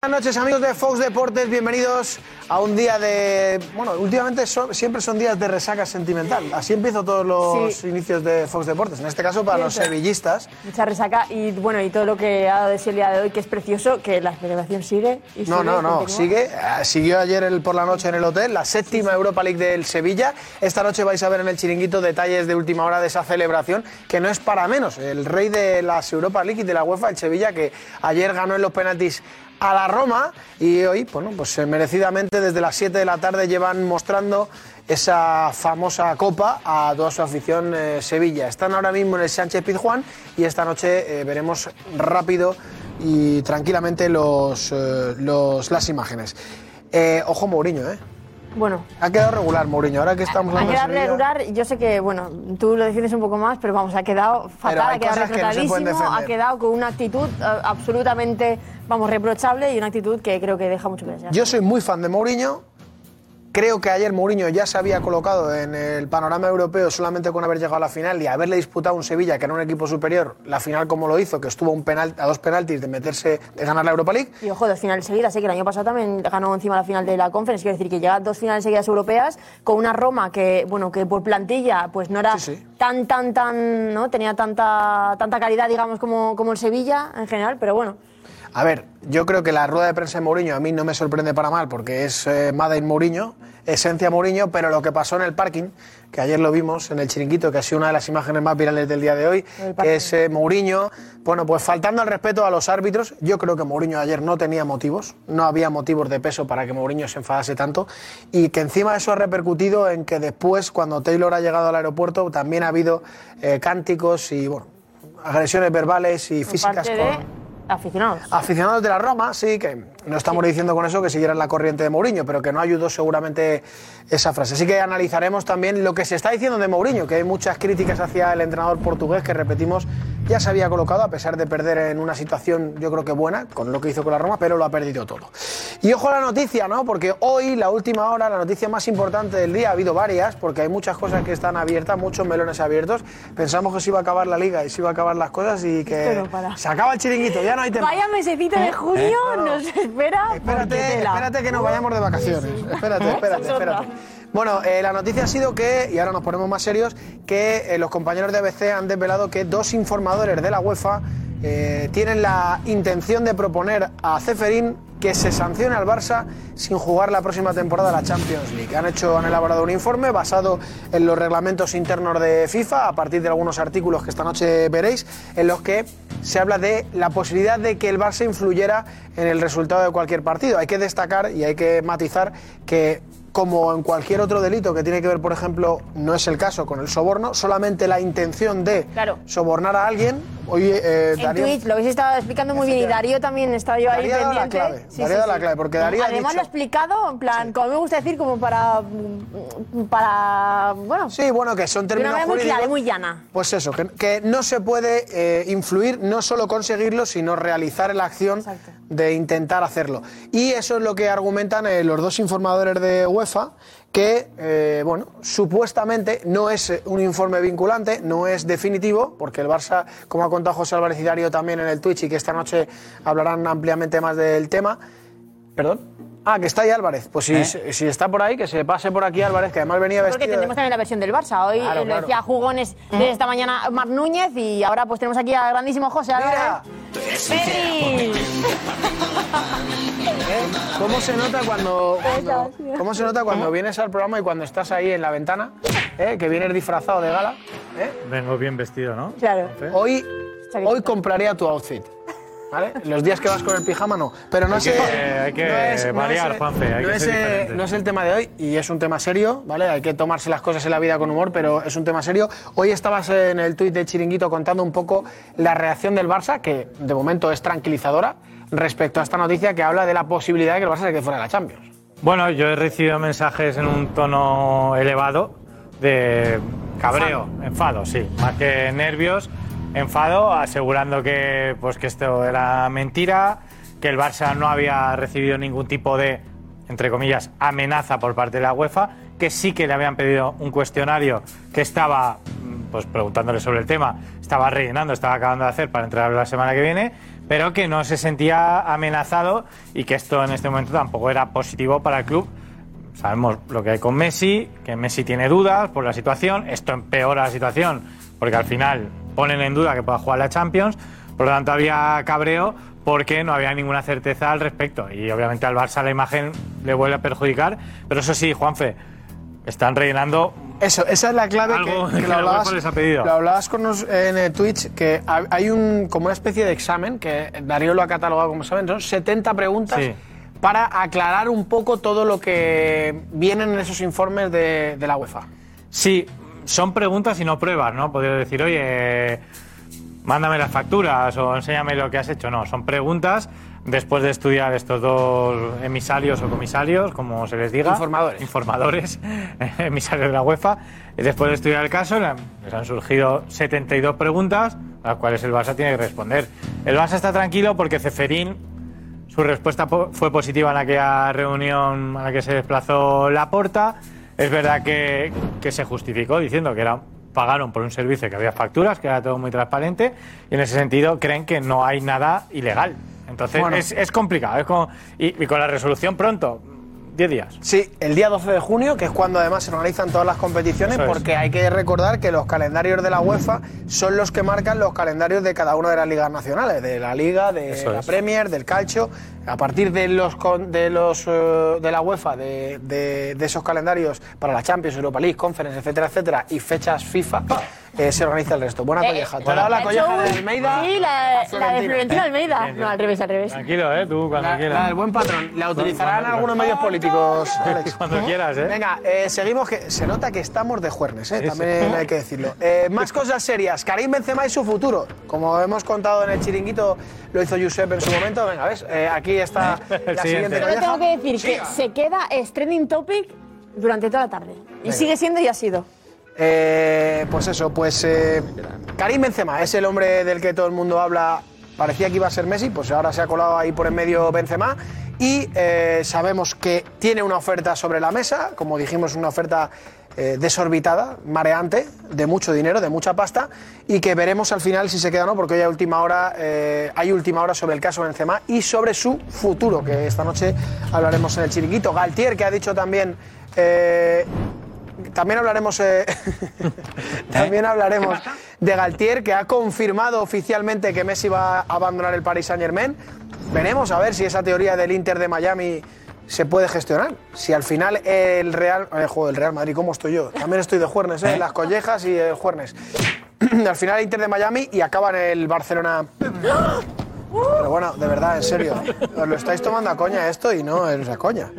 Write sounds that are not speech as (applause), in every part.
Buenas noches amigos de Fox Deportes, bienvenidos a un día de... Bueno, últimamente son- siempre son días de resaca sentimental. Así empiezo todos los Sí. inicios de Fox Deportes, en este caso para los Cierto. sevillistas. Mucha resaca y bueno, y todo lo que ha dado de sí el día de hoy, que es precioso, que la celebración sigue. Y No, sigue, no, no, continúa. sigue. eh, Siguió ayer el- por la noche en el hotel, la séptima Europa League del Sevilla. Esta noche vais a ver en el chiringuito detalles de última hora de esa celebración, que no es para menos. El rey de las Europa League y de la UEFA, el Sevilla, que ayer ganó en los penaltis a la Roma y hoy, bueno, pues eh, merecidamente desde las 7 de la tarde llevan mostrando esa famosa copa a toda su afición eh, Sevilla. Están ahora mismo en el Sánchez Pizjuán y esta noche eh, veremos rápido y tranquilamente los, los- las imágenes. Ojo Mourinho, ¿eh? Bueno, Ha quedado regular Mourinho, ahora que estamos ha hablando de quedado Sevilla. regular. Yo sé que, bueno, tú lo defiendes un poco más, pero vamos, ha quedado fatal, hay ha quedado cosas que no se pueden retratadísimo, ha quedado con una actitud eh, absolutamente, vamos, reprochable y una actitud que creo que deja mucho que desear. Yo soy muy fan de Mourinho. Creo que ayer Mourinho ya se había colocado en el panorama europeo solamente con haber llegado a la final y haberle disputado un Sevilla que era un equipo superior, la final como lo hizo, que estuvo a un penal, a dos penaltis de meterse, de ganar la Europa League. Y ojo, dos finales seguidas, sé que el año pasado también ganó encima la final de la Conference, quiero decir que llega a dos finales seguidas europeas con una Roma que, bueno, que por plantilla pues no era Sí, sí. tan, tan, tan, ¿no? Tenía tanta, tanta calidad, digamos, como, como el Sevilla en general, pero bueno. A ver, yo creo que la rueda de prensa de Mourinho a mí no me sorprende para mal porque es eh, Made in Mourinho, esencia Mourinho, pero lo que pasó en el parking, que ayer lo vimos en el chiringuito, que ha sido una de las imágenes más virales del día de hoy, que es eh, Mourinho, bueno, pues faltando al respeto a los árbitros, yo creo que Mourinho ayer no tenía motivos, no había motivos de peso para que Mourinho se enfadase tanto y que encima eso ha repercutido en que después, cuando Taylor ha llegado al aeropuerto, también ha habido eh, cánticos y, bueno, agresiones verbales y físicas con, aficionados. Aficionados de la Roma, sí, que no estamos diciendo con eso que siguieran la corriente de Mourinho, pero que no ayudó seguramente esa frase. Así que analizaremos también lo que se está diciendo de Mourinho, que hay muchas críticas hacia el entrenador portugués que, repetimos, ya se había colocado a pesar de perder en una situación, yo creo que buena, con lo que hizo con la Roma, pero lo ha perdido todo. Y ojo a la noticia, ¿no? Porque hoy, la última hora, la noticia más importante del día, ha habido varias, porque hay muchas cosas que están abiertas, muchos melones abiertos. Pensamos que se iba a acabar la liga y se iba a acabar las cosas y que no se acaba el chiringuito, ya no hay tema. Vaya mesecito de junio No, no. nos espera. Espérate, espérate que nos vayamos de vacaciones. Espérate, (laughs) espérate, espérate. Bueno, eh, la noticia ha sido que, y ahora nos ponemos más serios, que eh, los compañeros de ABC han desvelado que dos informadores de la UEFA eh, tienen la intención de proponer a Ceferín que se sancione al Barça sin jugar la próxima temporada la Champions League. Han hecho, han elaborado un informe basado en los reglamentos internos de FIFA, a partir de algunos artículos que esta noche veréis, en los que se habla de la posibilidad de que el Barça influyera en el resultado de cualquier partido. Hay que destacar y hay que matizar que como en cualquier otro delito que tiene que ver, por ejemplo, no es el caso con el soborno, solamente la intención de Claro. sobornar a alguien. Hoy eh, En Darío- Twitch lo habéis estado explicando muy bien y Darío también estaba yo ahí Darío dado la pendiente. clave, Darío dado la clave, porque Darío ha Además dicho- lo ha explicado, en plan, como me gusta decir, como para. para. bueno. Sí, bueno, que son una términos manera muy clara, muy llana. Pues eso, que, que no se puede eh, influir, no solo conseguirlo, sino realizar la acción Exacto. De intentar hacerlo. Y eso es lo que argumentan eh, los dos informadores de UEFA, que, eh, bueno, supuestamente no es eh, un informe vinculante, no es definitivo, porque el Barça, como ha contado José Álvarez y Darío también en el Twitch y que esta noche hablarán ampliamente más del tema. ¿Perdón? Ah, que está ahí Álvarez. Pues si, si está por ahí, que se pase por aquí Álvarez, que además venía Porque vestido... de- tenemos también la versión del Barça. Hoy Claro, eh, lo claro. decía jugones desde esta mañana Mar Núñez y ahora pues tenemos aquí al grandísimo José Álvarez. ¿Eh? ¿Cómo se nota cuando, cómo se nota cuando vienes al programa y cuando estás ahí en la ventana, ¿eh? que vienes disfrazado de gala? ¿eh? Vengo bien vestido, ¿no? Claro. Hoy, hoy compraría tu outfit. ¿Vale? Los días que vas con el pijama no. Pero no Hay sé. que- hay que variar, eh, Juanfe, hay no que es, ser no es el tema de hoy y es un tema serio, ¿vale? Hay que tomarse las cosas en la vida con humor, pero es un tema serio. Hoy estabas en el tuit de Chiringuito contando un poco la reacción del Barça, que de momento es tranquilizadora, respecto a esta noticia que habla de la posibilidad de que el Barça se quede fuera de la Champions. Bueno, yo he recibido mensajes en un tono elevado de cabreo, enfado, sí, más que nervios, enfado, asegurando que pues que esto era mentira, que el Barça no había recibido ningún tipo de entre comillas amenaza por parte de la UEFA, que sí que le habían pedido un cuestionario que estaba mm, pues preguntándole sobre el tema, estaba rellenando, estaba acabando de hacer para entregarlo la semana que viene, pero que no se sentía amenazado y que esto en este momento tampoco era positivo para el club. Sabemos lo que hay con Messi, que Messi tiene dudas por la situación, esto empeora la situación porque al final ponen en duda que pueda jugar la Champions, por lo tanto había cabreo porque no había ninguna certeza al respecto y obviamente al Barça la imagen le vuelve a perjudicar, pero eso sí, Juanfe, están rellenando Eso, esa es la clave Algo que, que que lo, la hablabas, les ha pedido. lo hablabas con nos en eh, Twitch, que ha- hay un, como una especie de examen, que Darío lo ha catalogado como saben, son 70 preguntas Sí. para aclarar un poco todo lo que vienen en esos informes de, de la UEFA. Sí, son preguntas y no pruebas, ¿no? Podría decir, oye, mándame las facturas o enséñame lo que has hecho. No, son preguntas después de estudiar estos dos emisarios o comisarios, como se les diga. Informadores. Informadores, (laughs) emisarios de la UEFA. Y después de estudiar el caso, les han surgido 72 preguntas, a las cuales el Barça tiene que responder. El Barça está tranquilo porque Ceferín su respuesta fue positiva en aquella reunión a la que se desplazó Laporta. Es verdad que, que se justificó diciendo que era, pagaron por un servicio que había facturas, que era todo muy transparente, y en ese sentido creen que no hay nada ilegal. Entonces Bueno. es, es complicado. Es como, y, y con la resolución pronto, 10 días. Sí, el día 12 de junio, que es cuando además se organizan todas las competiciones, es. porque hay que recordar que los calendarios de la UEFA son los que marcan los calendarios de cada una de las ligas nacionales, de la Liga, de Eso la es. Premier, del Calcio. A partir de los de los eh, de la UEFA, de, de- de esos calendarios para la Champions, Europa League, Conference, etcétera, etcétera, y fechas FIFA, eh, se organiza el resto. Buena Eh, colleja. Te bueno, ha dado la colleja de Almeida. Sí, la, la de Florentina. Florentino Almeida. No, al revés, al revés. Tranquilo, ¿eh? Tú cuando La, quieras. la del buen patrón. La utilizarán algunos medios políticos, (laughs) Alex. Cuando quieras, ¿eh? Venga, eh, seguimos que se nota que estamos de juernes, ¿eh? también hay que decirlo. Eh, más cosas serias. Karim Benzema y su futuro. Como hemos contado en el chiringuito, lo hizo Josep en su momento. Venga, ves, Eh, aquí está (laughs) la siguiente. Solo colleja. tengo que decir que se queda es trending topic durante toda la tarde. Y Venga. sigue siendo y ha sido. Eh, pues eso, pues eh, Karim Benzema es el hombre del que todo el mundo habla. Parecía que iba a ser Messi, pues ahora se ha colado ahí por en medio Benzema. Y eh, sabemos que tiene una oferta sobre la mesa, como dijimos, una oferta desorbitada, mareante, de mucho dinero, de mucha pasta, y que veremos al final si se queda o no, porque hoy hay última hora, hay última hora sobre el caso Benzema y sobre su futuro, que esta noche hablaremos en el chiringuito. Galtier, que ha dicho también también hablaremos, eh, (laughs) también hablaremos de Galtier, que ha confirmado oficialmente que Messi va a abandonar el Paris Saint Germain. Veremos a ver si esa teoría del Inter de Miami se puede gestionar. Si al final el Real, eh, joder, el Real Madrid, ¿cómo estoy yo? También estoy de juernes, ¿eh? las collejas y el juernes. (clears throat) al final el Inter de Miami y acaba en el Barcelona. Pero bueno, de verdad, en serio, os lo estáis tomando a coña esto y no es a coña.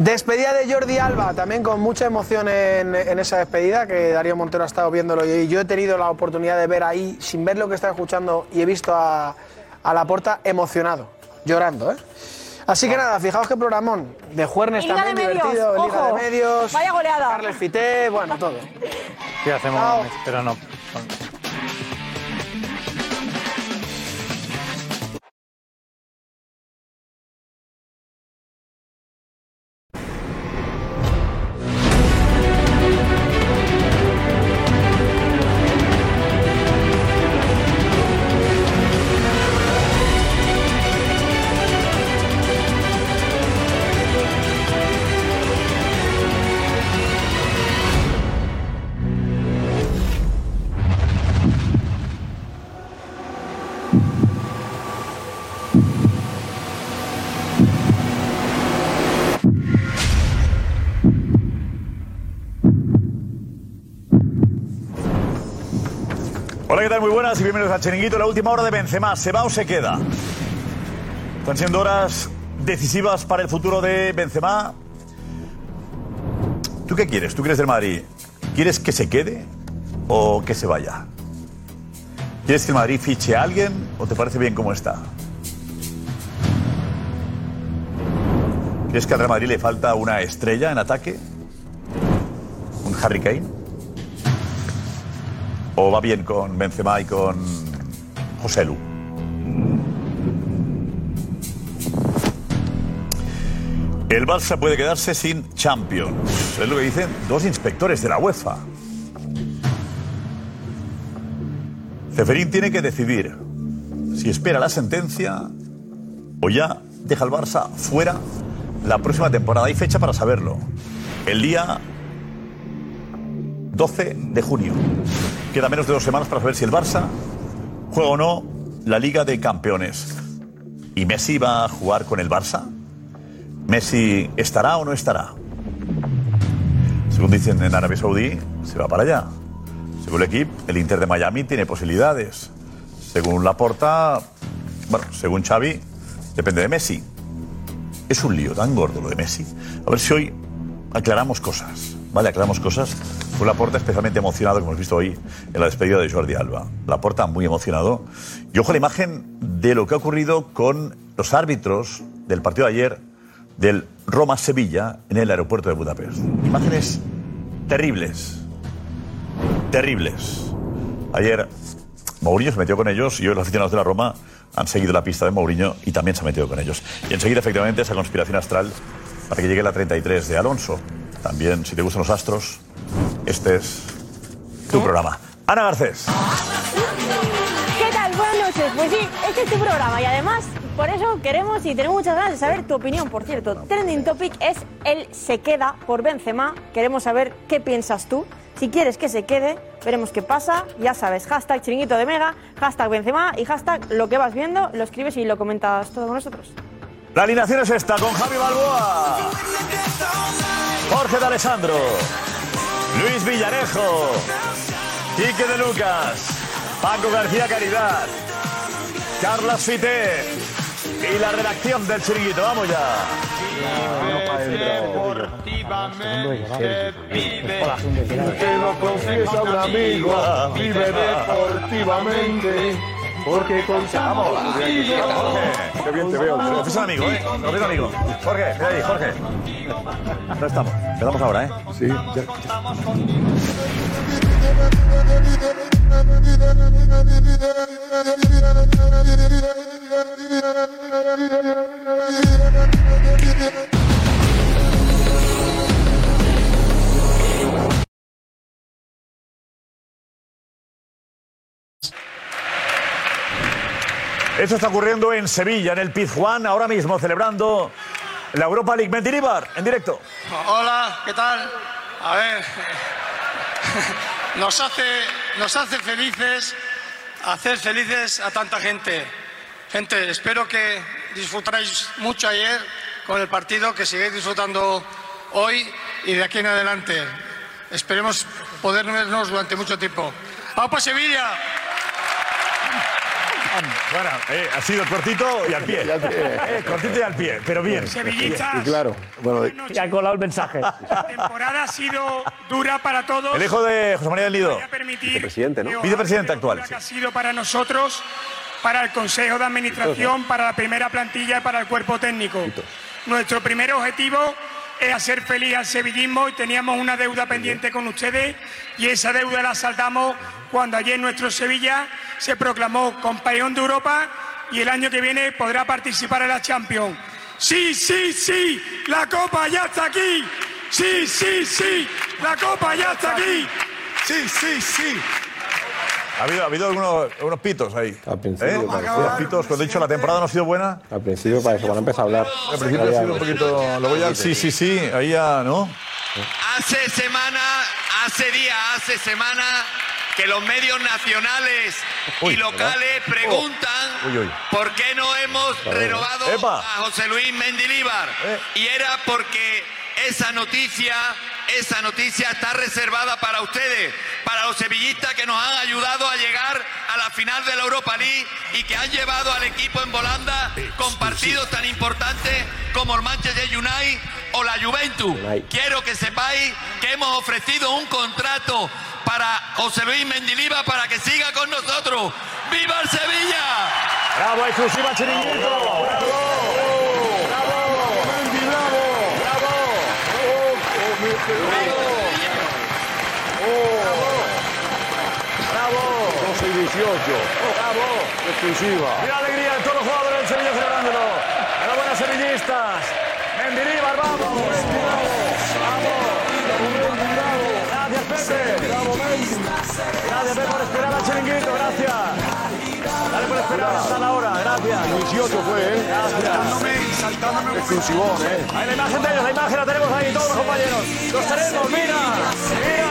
Despedida de Jordi Alba, también con mucha emoción en, en esa despedida, que Darío Montero ha estado viéndolo y yo he tenido la oportunidad de ver ahí, sin ver lo que estaba escuchando, y he visto a, a la porta emocionado, llorando, ¿eh? Así que nada, fijaos qué programón. De Juernes Liga también de Medios, divertido, Liga de. Medios. Vaya goleada. Carles Fité, bueno, todo. Sí, hacemos, Chao. pero no. Y bienvenidos al Chiringuito. La última hora de Benzema. ¿Se va o se queda? Están siendo horas decisivas para el futuro de Benzema. ¿Tú qué quieres? ¿Tú quieres del Madrid? ¿Quieres que se quede o que se vaya? ¿Quieres que el Madrid fiche a alguien o te parece bien como está? ¿Crees que al Real Madrid le falta una estrella en ataque? ¿Un Harry Kane? ¿O va bien con Benzema y con José Lu? El Barça puede quedarse sin Champions. Es lo que dicen dos inspectores de la UEFA. Ceferín tiene que decidir si espera la sentencia o ya deja al Barça fuera la próxima temporada. Hay fecha para saberlo. El día 12 de junio. Queda menos de dos semanas para saber si el Barça juega o no la Liga de Campeones. ¿Y Messi va a jugar con el Barça? ¿Messi estará o no estará? Según dicen en Arabia Saudí, se va para allá. Según el equipo, el Inter de Miami tiene posibilidades. Según Laporta, bueno, según Xavi, depende de Messi. Es un lío tan gordo lo de Messi. A ver si hoy aclaramos cosas. Vale, aclaramos cosas. Fue Laporta especialmente emocionado, como hemos visto hoy en la despedida de Jordi Alba. Laporta muy emocionado. Y ojo a la imagen de lo que ha ocurrido con los árbitros del partido de ayer del Roma-Sevilla en el aeropuerto de Budapest. Imágenes terribles. Terribles. Ayer Mourinho se metió con ellos y hoy los aficionados de la Roma han seguido la pista de Mourinho y también se ha metido con ellos. Y enseguida, efectivamente, esa conspiración astral para que llegue la 33 de Alonso. También, si te gustan los astros, este es tu programa. Ana Garcés. ¿Qué tal? Buenas noches. Pues sí, este es tu programa y además por eso queremos y tenemos muchas ganas de saber tu opinión. Por cierto, trending topic es el se queda por Benzema. Queremos saber qué piensas tú. Si quieres que se quede, veremos qué pasa. Ya sabes, hashtag chiringuito de Mega, hashtag Benzema y hashtag lo que vas viendo. Lo escribes y lo comentas todo con nosotros. La alineación es esta, con Javi Balboa, Jorge de Alessandro, Luis Villarejo, Quique de Lucas, Paco García Caridad, Carla Fité y la redacción del chiringuito. Vamos ya. Amigo, vive deportivamente. Porque con Vamos. Qué bien te veo. Un amigo, ¿eh? Un amigo. Jorge, ven ahí, Jorge. No estamos. Empezamos ahora, ¿eh? Sí, (laughs) Esto está ocurriendo en Sevilla, en el Pizjuán, ahora mismo celebrando la Europa League. Mendilibar, en directo. Hola, ¿qué tal? A ver, nos hace, nos hace felices hacer felices a tanta gente. Gente, espero que disfrutáis mucho ayer con el partido, que sigáis disfrutando hoy y de aquí en adelante. Esperemos poder vernos durante mucho tiempo. ¡Vamos para Sevilla! Bueno, eh, ha sido cortito y al pie. (laughs) (laughs) Eh, cortito y al pie, pero bien. Sevillistas, claro. Bueno, Ya ha colado el mensaje. la temporada ha sido dura para todos. El hijo de José María del permitir Vicepresidente, ¿no? Vicepresidente actual, sí. ha sido para nosotros, para el Consejo de Administración, para la primera plantilla y para el cuerpo técnico. Nuestro primer objetivo es hacer feliz al sevillismo y teníamos una deuda pendiente con ustedes y esa deuda la saldamos cuando ayer nuestro Sevilla se proclamó campeón de Europa y el año que viene podrá participar en la Champions. Sí, sí, sí, la Copa ya está aquí. Sí, sí, sí, la Copa ya está aquí. Sí, sí, sí. Ha habido, ha habido algunos, algunos pitos ahí. Al principio, ¿Eh? parecía. Pitos, cuando he dicho la temporada no ha sido buena. al principio para eso, cuando empezó a hablar. Al principio ha sido un poquito. Luego ya, sí, sí, sí. Ahí ya, ¿no? Hace semana, hace día, hace semana que los medios nacionales Uy, y locales preguntan Uy, uy. por qué no hemos renovado Epa. a José Luis Mendilíbar. Eh. Y era porque esa noticia, esa noticia está reservada para ustedes, para los sevillistas que nos han ayudado a llegar a la final de la Europa League y que han llevado al equipo en volanda con partidos tan importantes como el Manchester United o la Juventus. Quiero que sepáis que hemos ofrecido un contrato para José Luis Mendilibar para que siga con nosotros. ¡Viva el Sevilla! ¡Bravo, exclusiva chiringuito! ¡Bravo! 12 y 18. ¡Bravo! Exclusiva. ¡Mira la alegría de todos los jugadores del Sevilla celebrándolo! ¡Enhorabuena, sevillistas! ¡Mendilibar, vamos! ¡Vamos! ¡Gracias, Pepe! Gracias, Pepe, por esperar al chiringuito, gracias. La Vale por esperar hasta la hora, gracias. 18 fue, ¿eh? Gracias. Exclusivón, ¿eh? Ahí la imagen de ellos, la imagen la tenemos ahí, todos los compañeros. Los tenemos, mira, mira.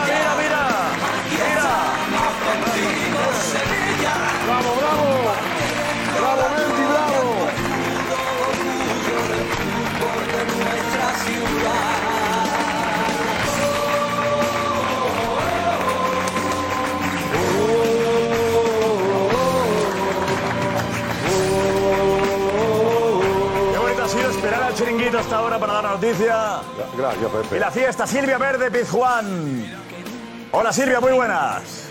¡Bravo, bravo! ¡Bravo, Mendy, bravo! Qué bonito ha sido esperar al chiringuito hasta ahora para dar la noticia. Gracias, Pepe. Y la fiesta, Silvia Verde Pizjuán. Hola Silvia, muy buenas.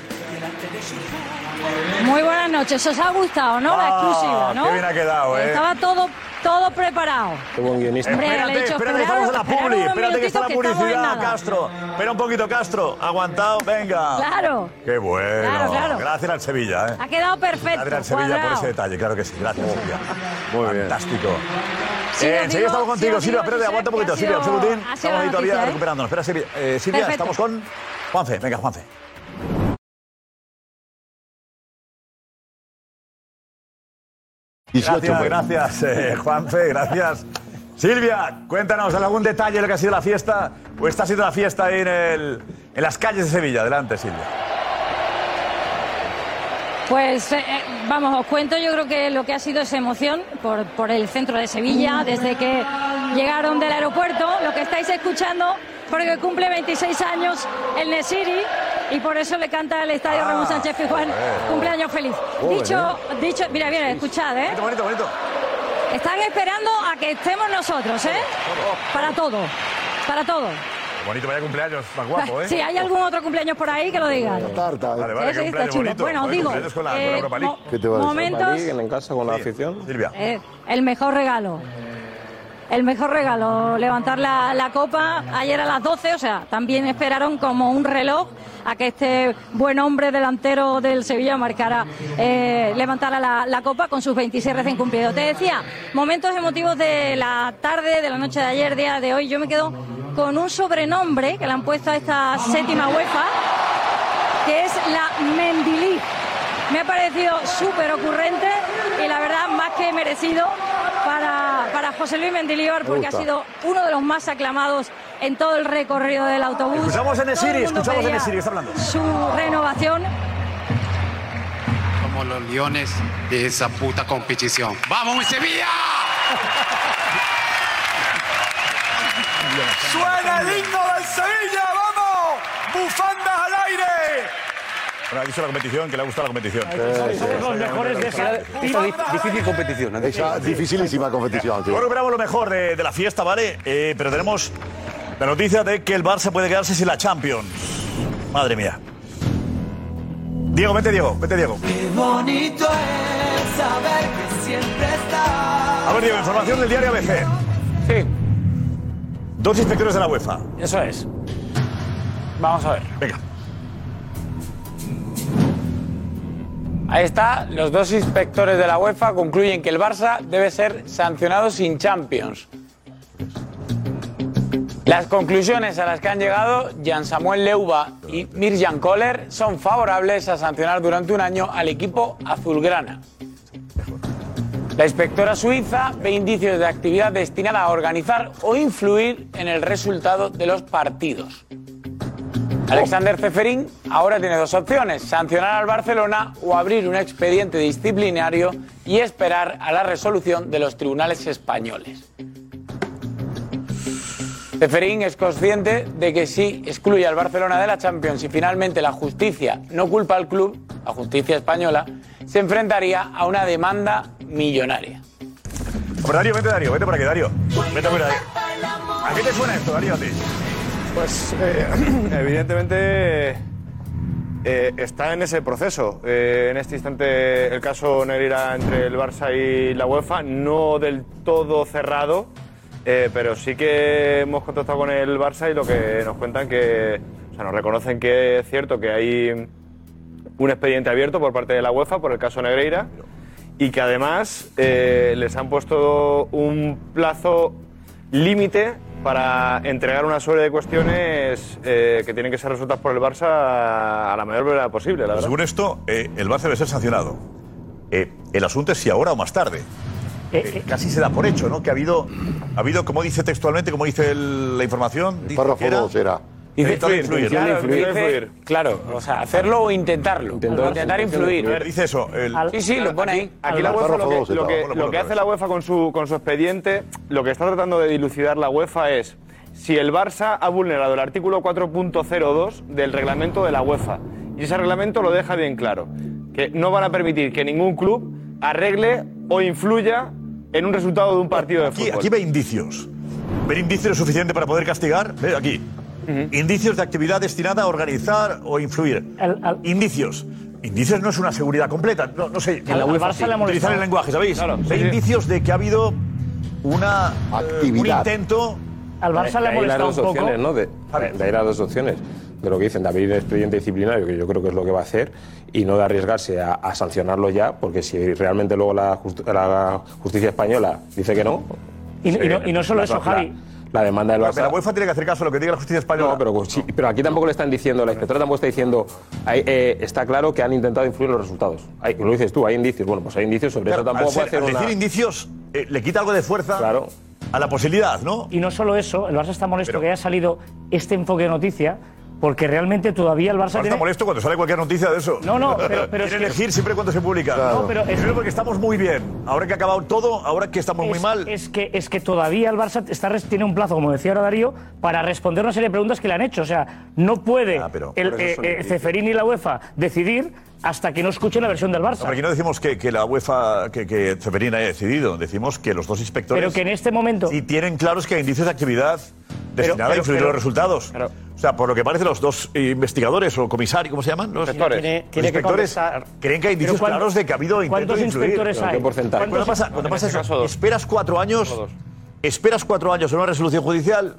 Muy buenas noches. ¿Os ha gustado, no? La Ah, exclusiva, ¿no? qué bien ha quedado, ¿eh? Estaba todo, todo preparado. Qué buen guionista. Hombre, le he Espérate, dicho, espérate, que esperad, estamos en la publi. Espérate que está la que en publicidad. Castro. Espera un poquito, Castro. Aguantado, venga. Claro. Qué bueno. Claro, claro. Gracias al Sevilla, ¿eh? Ha quedado perfecto. Gracias al Sevilla por cuadrado. ese detalle, claro que sí. Gracias, Silvia. Muy bien. Fantástico. Sí, eh, enseguida estamos contigo, Silvia. Espérate, aguanta un poquito, Silvia. Sido Estamos ahí todavía ¿eh? recuperándonos. Espera, Silvia. Eh, Silvia, Perfecto. estamos con Juanfe. Venga, Juanfe. 18 Gracias, fue. gracias, eh, (laughs) Juanfe, gracias. Silvia, cuéntanos algún detalle de lo que ha sido la fiesta, o está siendo la fiesta ahí en, el, en las calles de Sevilla. Adelante, Silvia. Pues eh, eh, vamos, os cuento yo creo que lo que ha sido esa emoción por, por el centro de Sevilla, desde que llegaron del aeropuerto, lo que estáis escuchando, porque cumple 26 años el Nesiri y por eso le canta al estadio Ah, Ramón Sánchez Pizjuán, cumpleaños feliz. Dicho, dicho, mira, mira, escuchad, ¿eh? Bonito, bonito, bonito. Están esperando a que estemos nosotros, ¿eh? Para todo, para todo. Bonito, vaya cumpleaños, más guapo, ¿eh? (laughs) Si hay algún otro cumpleaños por ahí, que lo digan. Tarta. Vale, ¿eh? vale, Sí, qué sí, está chulo. bonito. Bueno, os digo, con la, con la eh, Europa League. mo- ¿Qué te va a decir? momentos, en casa con la afición. Silvia. eh, el mejor regalo. El mejor regalo, levantar la, copa ayer a las 12, o sea, también esperaron como un reloj a que este buen hombre delantero del Sevilla marcara, eh, levantara la, la copa con sus 26 recién cumplidos. Te decía, momentos emotivos de la tarde, de la noche de ayer, día de hoy, yo me quedo con un sobrenombre que le han puesto a esta séptima UEFA, que es la Mendilí. Me ha parecido súper ocurrente y la verdad más que merecido para, para José Luis Mendilibar porque ha sido uno de los más aclamados en todo el recorrido del autobús. Escuchamos en el mundo escuchamos en pedía Nesiri, está hablando. Su renovación. Como los leones de esa puta competición. ¡Vamos, mi Sevilla! ¡Suena el himno del Sevilla! ¡Vamos! ¡Bufandas al aire! Bueno, ha dicho la competición, que le ha gustado la competición. Somos los mejores de esa. Difícil competición. Esa dificilísima competición, tío. Ahora recuperamos lo mejor de, de la fiesta, ¿vale? Eh, pero tenemos la noticia de que el Barça puede quedarse sin la Champions. Madre mía. Diego, vete, Diego, vete, Diego. bonito es saber que siempre está. A ver, Diego, información del diario ABC. Sí, Dos inspectores de la UEFA. eso es. Vamos a ver. Venga. Ahí está, los dos inspectores de la UEFA concluyen que el Barça debe ser sancionado sin Champions. Las conclusiones a las que han llegado Jan Samuel Leuva y Mirjan Kohler son favorables a sancionar durante un año al equipo azulgrana. La inspectora suiza ve indicios de actividad destinada a organizar o influir en el resultado de los partidos. Alexander Ceferín ahora tiene dos opciones, sancionar al Barcelona o abrir un expediente disciplinario y esperar a la resolución de los tribunales españoles. Ceferín es consciente de que si excluye al Barcelona de la Champions y finalmente la justicia no culpa al club, la justicia española, se enfrentaría a una demanda millonaria. Hombre, Darío, vete, Darío, vete por aquí, Darío. Vete por ahí. ¿A qué te suena esto, Darío, a ti? Pues eh, (clears throat) evidentemente eh, está en ese proceso. Eh, en este instante el caso Negreira entre el Barça y la UEFA, no del todo cerrado, pero sí que hemos contactado con el Barça y lo que nos cuentan que, o sea, nos reconocen que es cierto que hay un expediente abierto por parte de la UEFA por el caso Negreira y que además les han puesto un plazo límite para entregar una serie de cuestiones eh, que tienen que ser resueltas por el Barça a la mayor brevedad posible, la verdad. Según esto, eh, el Barça debe ser sancionado. Eh, el asunto es si ahora o más tarde. Eh, casi se da por hecho, ¿no? Que ha habido, ha habido como dice textualmente, como dice el- la información, párrafo que era- dos era. Intentar influir. Claro, Influir. dice- claro, o sea, hacerlo o intentarlo. Intentar, influir. Dice eso. el- Sí, sí, lo pone ahí. Aquí la UEFA lo que, dos, lo que- está. lo que hace la UEFA con su, con su expediente, lo que está tratando de dilucidar la UEFA es si el Barça ha vulnerado el artículo 4.02 del reglamento de la UEFA. Y ese reglamento lo deja bien claro, que no van a permitir que ningún club arregle o influya en un resultado de un partido de Aquí, fútbol. aquí ve indicios. ¿Ver indicios suficiente para poder castigar? Ve aquí. Indicios de actividad destinada a organizar o influir. Indicios. Indicios no es una seguridad completa. No, no sé. En la UEFA sí. Utilizar el lenguaje, ¿sabéis? Claro, Ve sí, sí. indicios de que ha habido una eh, un Actividad. intento. Al Barça le ha De ahí las molestado dos un poco. opciones, ¿no? De, de ahí las dos opciones. De lo que dicen, de abrir expediente disciplinario, que yo creo que es lo que va a hacer, y no de arriesgarse a, a sancionarlo ya, porque si realmente luego la, la justicia española dice que no. Y- y no- y no solo eso, la- Javi. La demanda del Pero Barça. la UEFA tiene que hacer caso a lo que diga la justicia española. No, pero, sí, pero aquí tampoco le están diciendo, la inspectora tampoco está diciendo, hay, eh, está claro que han intentado influir en los resultados. Hay- lo dices tú, hay indicios. Bueno, pues hay indicios sobre Claro, eso tampoco al ser- puede hacer al una... decir indicios, eh, le quita algo de fuerza a la posibilidad, ¿no? Y no solo eso, el Barça está molesto que haya salido este enfoque de noticia, porque realmente todavía el Barça Ahora tiene... molesto cuando sale cualquier noticia de eso. No, no, pero- (laughs) pero es que- elegir siempre cuando se publica. Claro. No, pero es- Primero porque estamos muy bien. Ahora que ha acabado todo, ahora que estamos muy mal. Es que, es que todavía el Barça está, tiene un plazo, como decía ahora Darío, para responder una serie de preguntas que le han hecho. O sea, no puede el, Ah, eso eh, eh. Ceferín y la UEFA decidir hasta que no escuchen la versión del Barça. No, pero aquí no decimos que, que la UEFA, que, que Ceferín haya decidido. Decimos que los dos inspectores. Pero que en este momento. Y tienen claros que hay indicios de actividad destinada a pero- influir en pero- los resultados. O sea, por lo que parece, los dos investigadores o comisarios, ¿cómo se llaman? Los Inspectores. Tiene- tiene inspectores creen que hay indicios Pero ¿cuántos- claros de que ha habido intento cuántos de influir. inspectores ¿Pero hay? ¿Qué porcentaje? ¿Cuántos- Cuando pasa, cuando pasa este eso, esperas cuatro años, esperas cuatro años en una resolución judicial.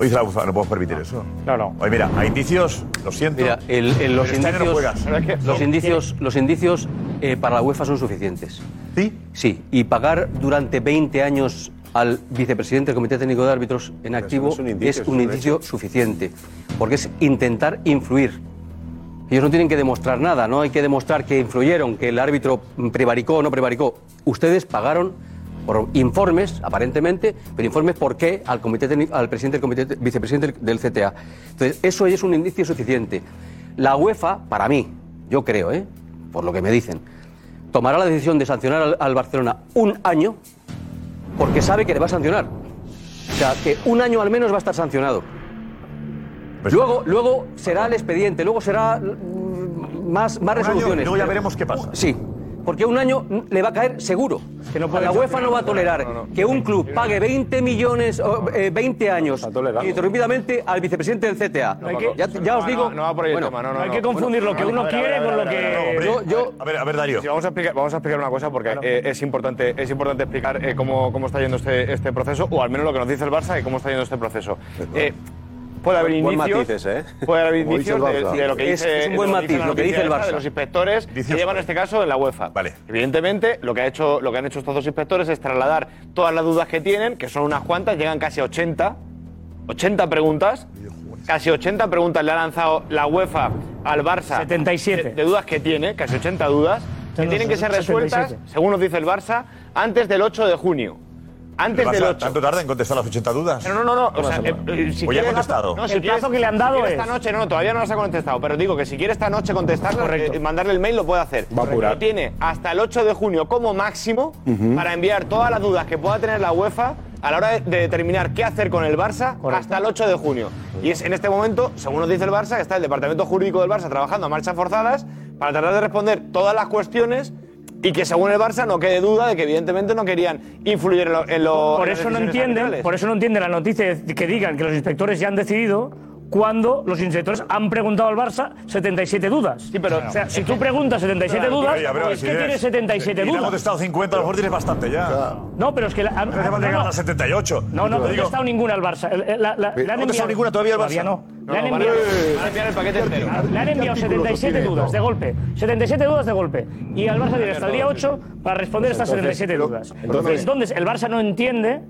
O dice la UEFA, no podemos permitir eso. No, no. Oye, mira, hay indicios, lo siento. Mira, el- el- los, Pero este año no indicios, juegas. los indicios, los indicios eh, para la UEFA son suficientes. ¿Sí? Sí, y pagar durante 20 años al vicepresidente del Comité Técnico de Árbitros en activo no son indicios, es un indicio suficiente, porque es intentar influir. Ellos no tienen que demostrar nada, no hay que demostrar que influyeron, que el árbitro prevaricó o no prevaricó. Ustedes pagaron por informes, aparentemente, pero informes por qué al, comité al presidente del comité, vicepresidente del CTA. Entonces, eso es un indicio suficiente. La UEFA, para mí, yo creo, ¿eh? por lo que me dicen, tomará la decisión de sancionar al, al Barcelona un año porque sabe que le va a sancionar. O sea, que un año al menos va a estar sancionado. luego, luego será el expediente, luego será mm, más, más año, y resoluciones. luego ya veremos qué pasa. Sí, porque un año le va a caer seguro. puede la UEFA no va a tolerar que un club pague 20 millones, o, eh, 20 años ininterrumpidamente al vicepresidente del CTA. ya, ya os digo. No, va por ahí bueno, el tema, no, no, no hay que confundir lo que uno quiere con lo que- a ver, A ver, Darío. Sí, vamos, a explicar, vamos a explicar una cosa porque eh, es, importante, es importante explicar eh, cómo, cómo está yendo este, este proceso, o al menos lo que nos dice el Barça y cómo está yendo este proceso. Puede haber Buen indicios, matices, ¿eh? puede haber indicios de, de lo que Es- dice es un buen matiz, lo que dice el Barça. de los inspectores que llevan este caso en la UEFA. Vale. Evidentemente, lo que, ha hecho, lo que han hecho estos dos inspectores es trasladar todas las dudas que tienen, que son unas cuantas, llegan casi a 80, 80 preguntas. Casi 80 preguntas le ha lanzado la UEFA al Barça. 77. De, de dudas que tiene, casi 80 dudas, que tienen que ser 77. resueltas, según nos dice el Barça, antes del 8 de junio. Antes ¿El del Barça 8. ¿Tanto tarda en contestar las 80 dudas? Pero no, no, no. O sea, eh, eh, si Pues ya ha contestado. no, si El plazo que le han dado si quiere es- esta noche, no, no, todavía no las ha contestado, pero digo que si quiere esta noche contestarla, Correcto. eh, mandarle el mail lo puede hacer. Va a apurar. Pero tiene hasta el 8 de junio como máximo para enviar todas las dudas que pueda tener la UEFA a la hora de, de determinar qué hacer con el Barça hasta el 8 de junio. Y es en este momento, según nos dice el Barça, que está el departamento jurídico del Barça trabajando a marchas forzadas para tratar de responder todas las cuestiones y que según el Barça no quede duda de que evidentemente no querían influir en lo, en lo- Por en eso no entienden, arbitrales. por eso no entienden la noticia que digan que los inspectores ya han decidido cuando los inspectores han preguntado al Barça 77 dudas. Sí, pero o sea, si tú preguntas 77 dudas, ver, es si que tienes- tienes 77 y te han dudas. contestado 50, a lo mejor tienes bastante ya. No, pero es que la, han- No no, no. a 78. No, no ha Te digo, contestado ninguna al Barça. La- la- ¿No ha contestado enviado- ninguna todavía al Barça? Todavía no. No, Le han no, enviado, le han enviado 77 dudas de golpe. 77 dudas de golpe. Y al Barça tiene hasta el día 8 para responder estas 77 dudas. Entonces, entonces, el Barça no entiende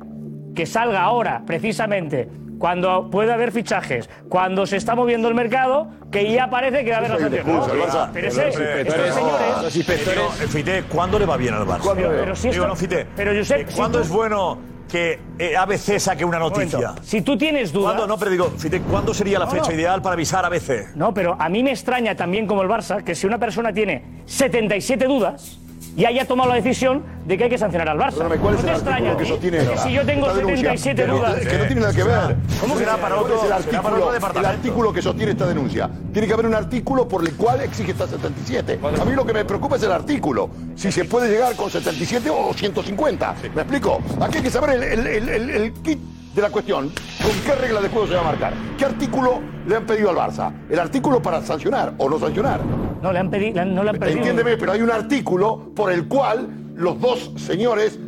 que salga ahora, precisamente, cuando puede haber fichajes, cuando se está moviendo el mercado, que ya parece que va a haber sanción. No, pero ese, estos señores... Pero, Fite, ¿cuándo le va bien al Barça? Pero- pero si Digo, esto- no, Fite, pero, Josep, eh, si ¿cuándo tú- es bueno que eh, ABC saque una noticia? momento. Si tú tienes dudas... ¿Cuándo? No, pero digo, ¿cuándo sería la No, fecha no. ideal para avisar a ABC? No, pero a mí me extraña también como el Barça que si una persona tiene 77 dudas y haya tomado la decisión de que hay que sancionar al Barça. Perdóname, ¿cuál ¿No es el extraña que ti sostiene que si yo tengo esta denuncia? 77 Que no- dudas... Que no tiene nada que ver. ¿Cómo será para otro, ¿Cuál el artículo, el artículo que sostiene esta denuncia? Tiene que haber un artículo por el cual exige esta 77. A mí lo que me preocupa es el artículo. Si se puede llegar con 77 o 150. ¿Me explico? Aquí hay que saber el, el- el- el- el kit de la cuestión. ¿Con qué regla de juego se va a marcar? ¿Qué artículo le han pedido al Barça? ¿El artículo para sancionar o no sancionar? No le han pedido, no le han pedido. Entiéndeme, pero hay un artículo por el cual los dos señores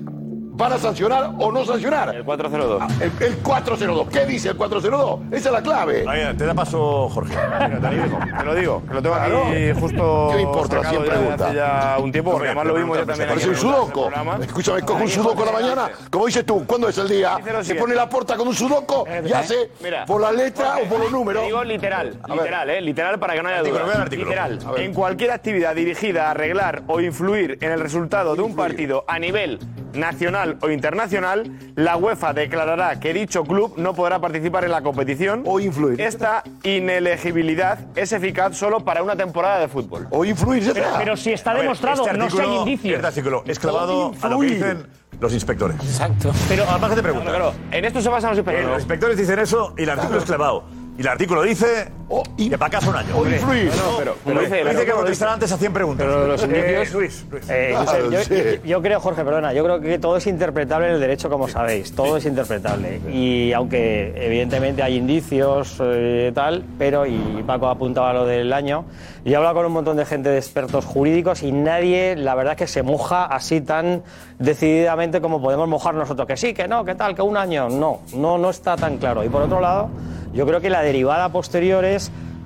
van a sancionar o no sancionar. El 402. El, el 402. ¿Qué dice el 402? Esa es la clave. Ahí, te da paso, Jorge. Te lo digo, que lo tengo Claro. aquí justo. ¿Qué me importa? de preguntas. hace ya un tiempo, porque además lo vimos ya también Parece un programa. Escúchame, coge un sudoku a la mañana. Como dices tú, ¿cuándo es el día? Se pone la puerta con un sudoku y hace Mira. por la letra o por los números. Te digo literal, literal, eh, literal para que no haya Artículo, duda. Literal. En cualquier actividad dirigida a arreglar o influir en el resultado de un partido a nivel nacional o internacional, la UEFA declarará que dicho club no podrá participar en la competición o influir. Esta inelegibilidad es eficaz solo para una temporada de fútbol. O influir, Pero, pero si está A ver, demostrado, este no hay indicios. Este artículo es clavado a lo que dicen los inspectores. Exacto. Pero al margen de preguntas. Claro, en esto se basan los inspectores. Los inspectores dicen eso y el artículo es clavado. Y el artículo dice que para casa un año. o influir. No, No, pero, pero dice, dice- dice que contestar antes a 100 preguntas. Pero los Eh, indicios- Luis, Luis. Eh, Josep, yo, yo- yo creo, Jorge, perdona, yo creo que todo es interpretable en el derecho, como sabéis, todo es interpretable. Y aunque evidentemente hay indicios y tal, pero, y Paco apuntaba lo del año, yo he hablado con un montón de gente de expertos jurídicos y nadie, la verdad es que se moja así tan decididamente como podemos mojar nosotros, que sí, que no, que tal, que un año, no, no, no está tan claro. Y por otro lado, yo creo que la derivada posterior es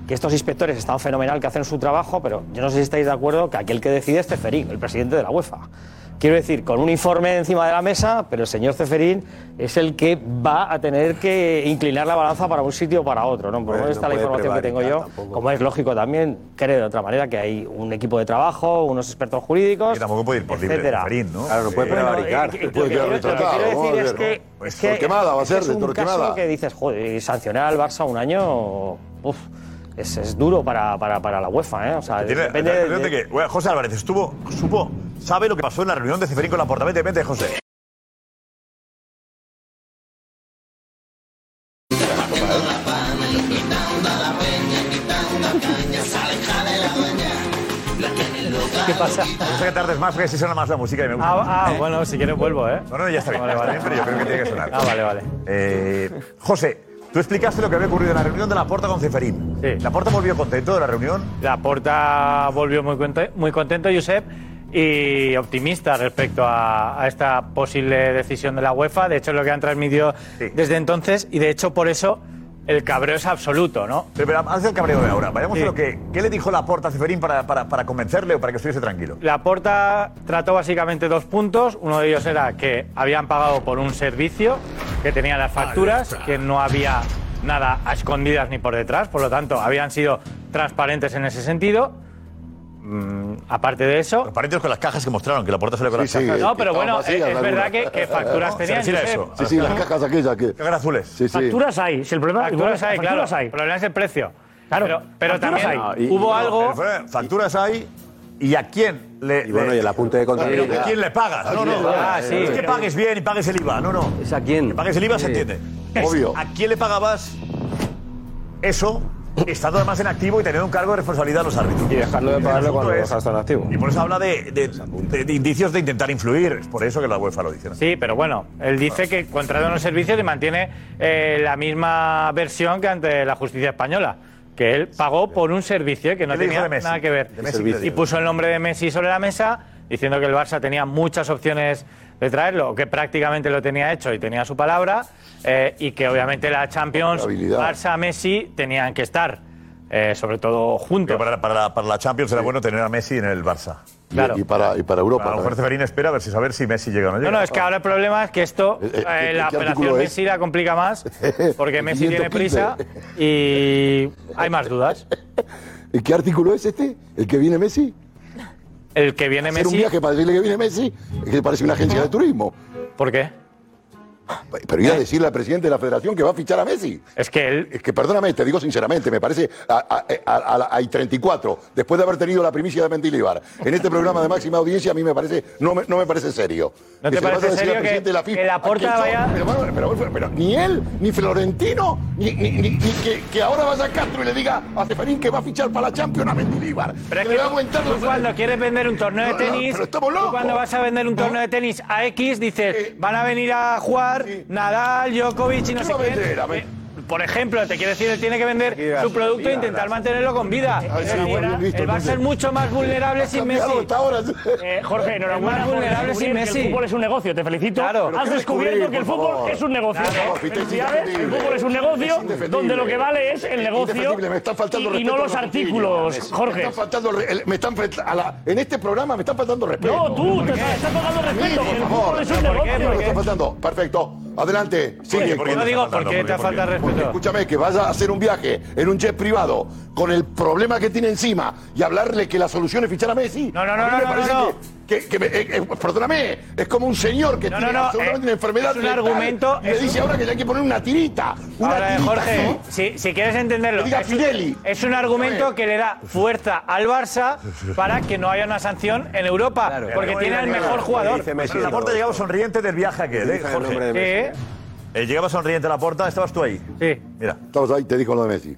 que estos inspectores están fenomenal, que hacen su trabajo, pero yo no sé si estáis de acuerdo que aquí el que decide es Ceferín, el presidente de la UEFA. Quiero decir, con un informe encima de la mesa, pero el señor Ceferín es el que va a tener que inclinar la balanza para un sitio o para otro. ¿no? Por lo Bueno, menos está no la información que tengo yo. tampoco. Como es lógico también, creo de otra manera que hay un equipo de trabajo, unos expertos jurídicos. Que tampoco puede ir por libre, etcétera. Ceferín, ¿no? Claro, no puede prevaricar. eh, que- que- lo que retratado, quiero decir es que, que Torquemada va a ser, que de es un Torquemada. caso que dices, joder, sancionar al Barça un año, uf, es, es duro para, para, para la UEFA, ¿eh? O sea, Tiene- depende de- de que, bueno, José Álvarez estuvo, supo, sabe lo que pasó en la reunión de Ceferín con la portavoz. Vente, vente, José. ¿Qué pasa? No sé que tardes más porque si suena más la música y me gusta. Ah, ah, bueno, si quieres vuelvo, ¿eh? No, no, ya está bien. Vale, vale. pero yo creo que tiene que sonar. Ah, vale, vale. Eh, José, tú explicaste lo que había ocurrido en la reunión de la Porta con Ceferín. Sí. ¿La Porta volvió contento de la reunión? La Porta volvió muy, conte- muy contento, Josep, y optimista respecto a, a esta posible decisión de la UEFA. De hecho, es lo que han transmitido desde entonces, y de hecho, por eso el cabreo es absoluto, ¿no? Pero, pero haz el cabreo de ahora. Vayamos Sí. a lo que. ¿Qué le dijo la Porta a Ceferín para, para, para convencerle o para que estuviese tranquilo? La Porta trató básicamente dos puntos. Uno de ellos era que habían pagado por un servicio, que tenían las facturas, que no había nada a escondidas ni por detrás, por lo tanto, habían sido transparentes en ese sentido. Mm, aparte de eso. Transparentes con las cajas que mostraron, que la Porta salió con las Sí, sí. cajas. No, pero bueno, vacías es, es algunas. verdad que, que facturas (laughs) tenían. refiere a Josep. eso. Sí, sí, las cajas aquellas que. Cajas azules. Sí, sí. Facturas hay, si el problema Facturas hay, facturas claro. hay. El problema es el precio. Claro, pero, pero facturas también hay. y- hubo y- algo. Pero Facturas hay. ¿Y a quién le.? Y bueno, le- y el apunte de Pero contabilidad. ¿A quién le pagas? No, no. Ah, sí. Es que pagues bien y pagues el IVA. No, no. ¿Es a quién? Que pagues el IVA se Sí. entiende. Es Obvio. ¿A quién le pagabas eso estando además en activo y teniendo un cargo de responsabilidad a los árbitros? Y dejarlo de pagarle cuando es- dejas en activo. Y por eso habla de, de- de- de indicios de intentar influir. Es por eso que la UEFA lo dice. ¿no? Sí, pero bueno, él dice que contrata unos servicios y mantiene eh, la misma versión que ante la justicia española. Que él pagó por un servicio que no ¿Qué le dijo tenía de Messi? nada que ver. De Messi, ¿qué le y puso el nombre de Messi sobre la mesa, diciendo que el Barça tenía muchas opciones de traerlo, que prácticamente lo tenía hecho y tenía su palabra, eh, y que obviamente la Champions, Habilidad. Barça-Messi tenían que estar, eh, sobre todo juntos. Pero para, para la, para la Champions era bueno tener a Messi en el Barça. y- Claro. y, para, y para Europa. A lo mejor Ceferín espera a ver si saber si Messi llega o no No, llega. no, es que ahora el problema es que esto, Eh, ¿qué- la qué operación? Messi la complica más, (laughs) porque Messi tiene 515. prisa y hay más dudas. (laughs) ¿Y qué artículo es este? ¿El que viene Messi? El que viene Hacer un Messi. viaje para decirle que viene Messi, es que parece una agencia de turismo. ¿Por qué? Pero ir a decirle al presidente de la federación que va a fichar a Messi. Es que él. Es que perdóname, te digo sinceramente, me parece. La- hay 34, después de haber tenido la primicia de Mendilibar, en este programa de máxima audiencia, a mí me parece. No me, no me parece serio. ¿No Que te se parece decir al serio que- presidente de la FIFA, que Laporta ¿a quién son? vaya- Pero, bueno, pero- pero- pero ni él, ni Florentino, ni, ni- ni- ni que, que ahora vaya a Castro y le diga a Ceferín que va a fichar para la Champions a Mendilibar. Pero es le que va a aguantar tú los- cuando quieres vender un torneo de No, no, tenis, pero estamos tú locos. cuando vas a vender un torneo de tenis a X, dices, van a venir a jugar Nadal, Djokovic y no ¿Qué sé quién. Por ejemplo, te quiero decir, él tiene que vender su producto e intentar mantenerlo con vida. Él va a ser mucho más vulnerable sin Messi. Eh, Jorge, enhorabuena más vulnerable sin Messi. el fútbol es un negocio, te felicito. Claro. Has ¿qué descubierto que el fútbol es un negocio. El fútbol es un negocio donde lo que vale es el negocio me están faltando y, no a los los artículos, Me Jorge. me están fal- a la- en este programa me están faltando respeto. No, tú te estás faltando respeto. El fútbol es un negocio. Me está faltando. Perfecto. Adelante. Sigue. por qué no digo por qué te falta Porque respeto? escúchame, que vaya a hacer un viaje en un jet privado con el problema que tiene encima y hablarle que la solución es fichar a Messi. No, no, no, no, me no, parece no. Que, me- eh, eh, perdóname, es como un señor que No, tiene no, no, absolutamente eh, una enfermedad es un letal argumento- y le es dice un- ahora que le hay que poner una tirita. Una Ahora, tirita, Jorge, ¿no? si, si quieres entenderlo, diga es, es un argumento que le da fuerza al Barça para que no haya una sanción en Europa, porque tiene al mejor jugador. Pero la puerta llegaba sonriente del viaje aquel, ¿eh, Jorge? Eh, llegaba sonriente a la puerta, estabas tú ahí. sí. Mira. Estamos ahí, te dijo lo de Messi.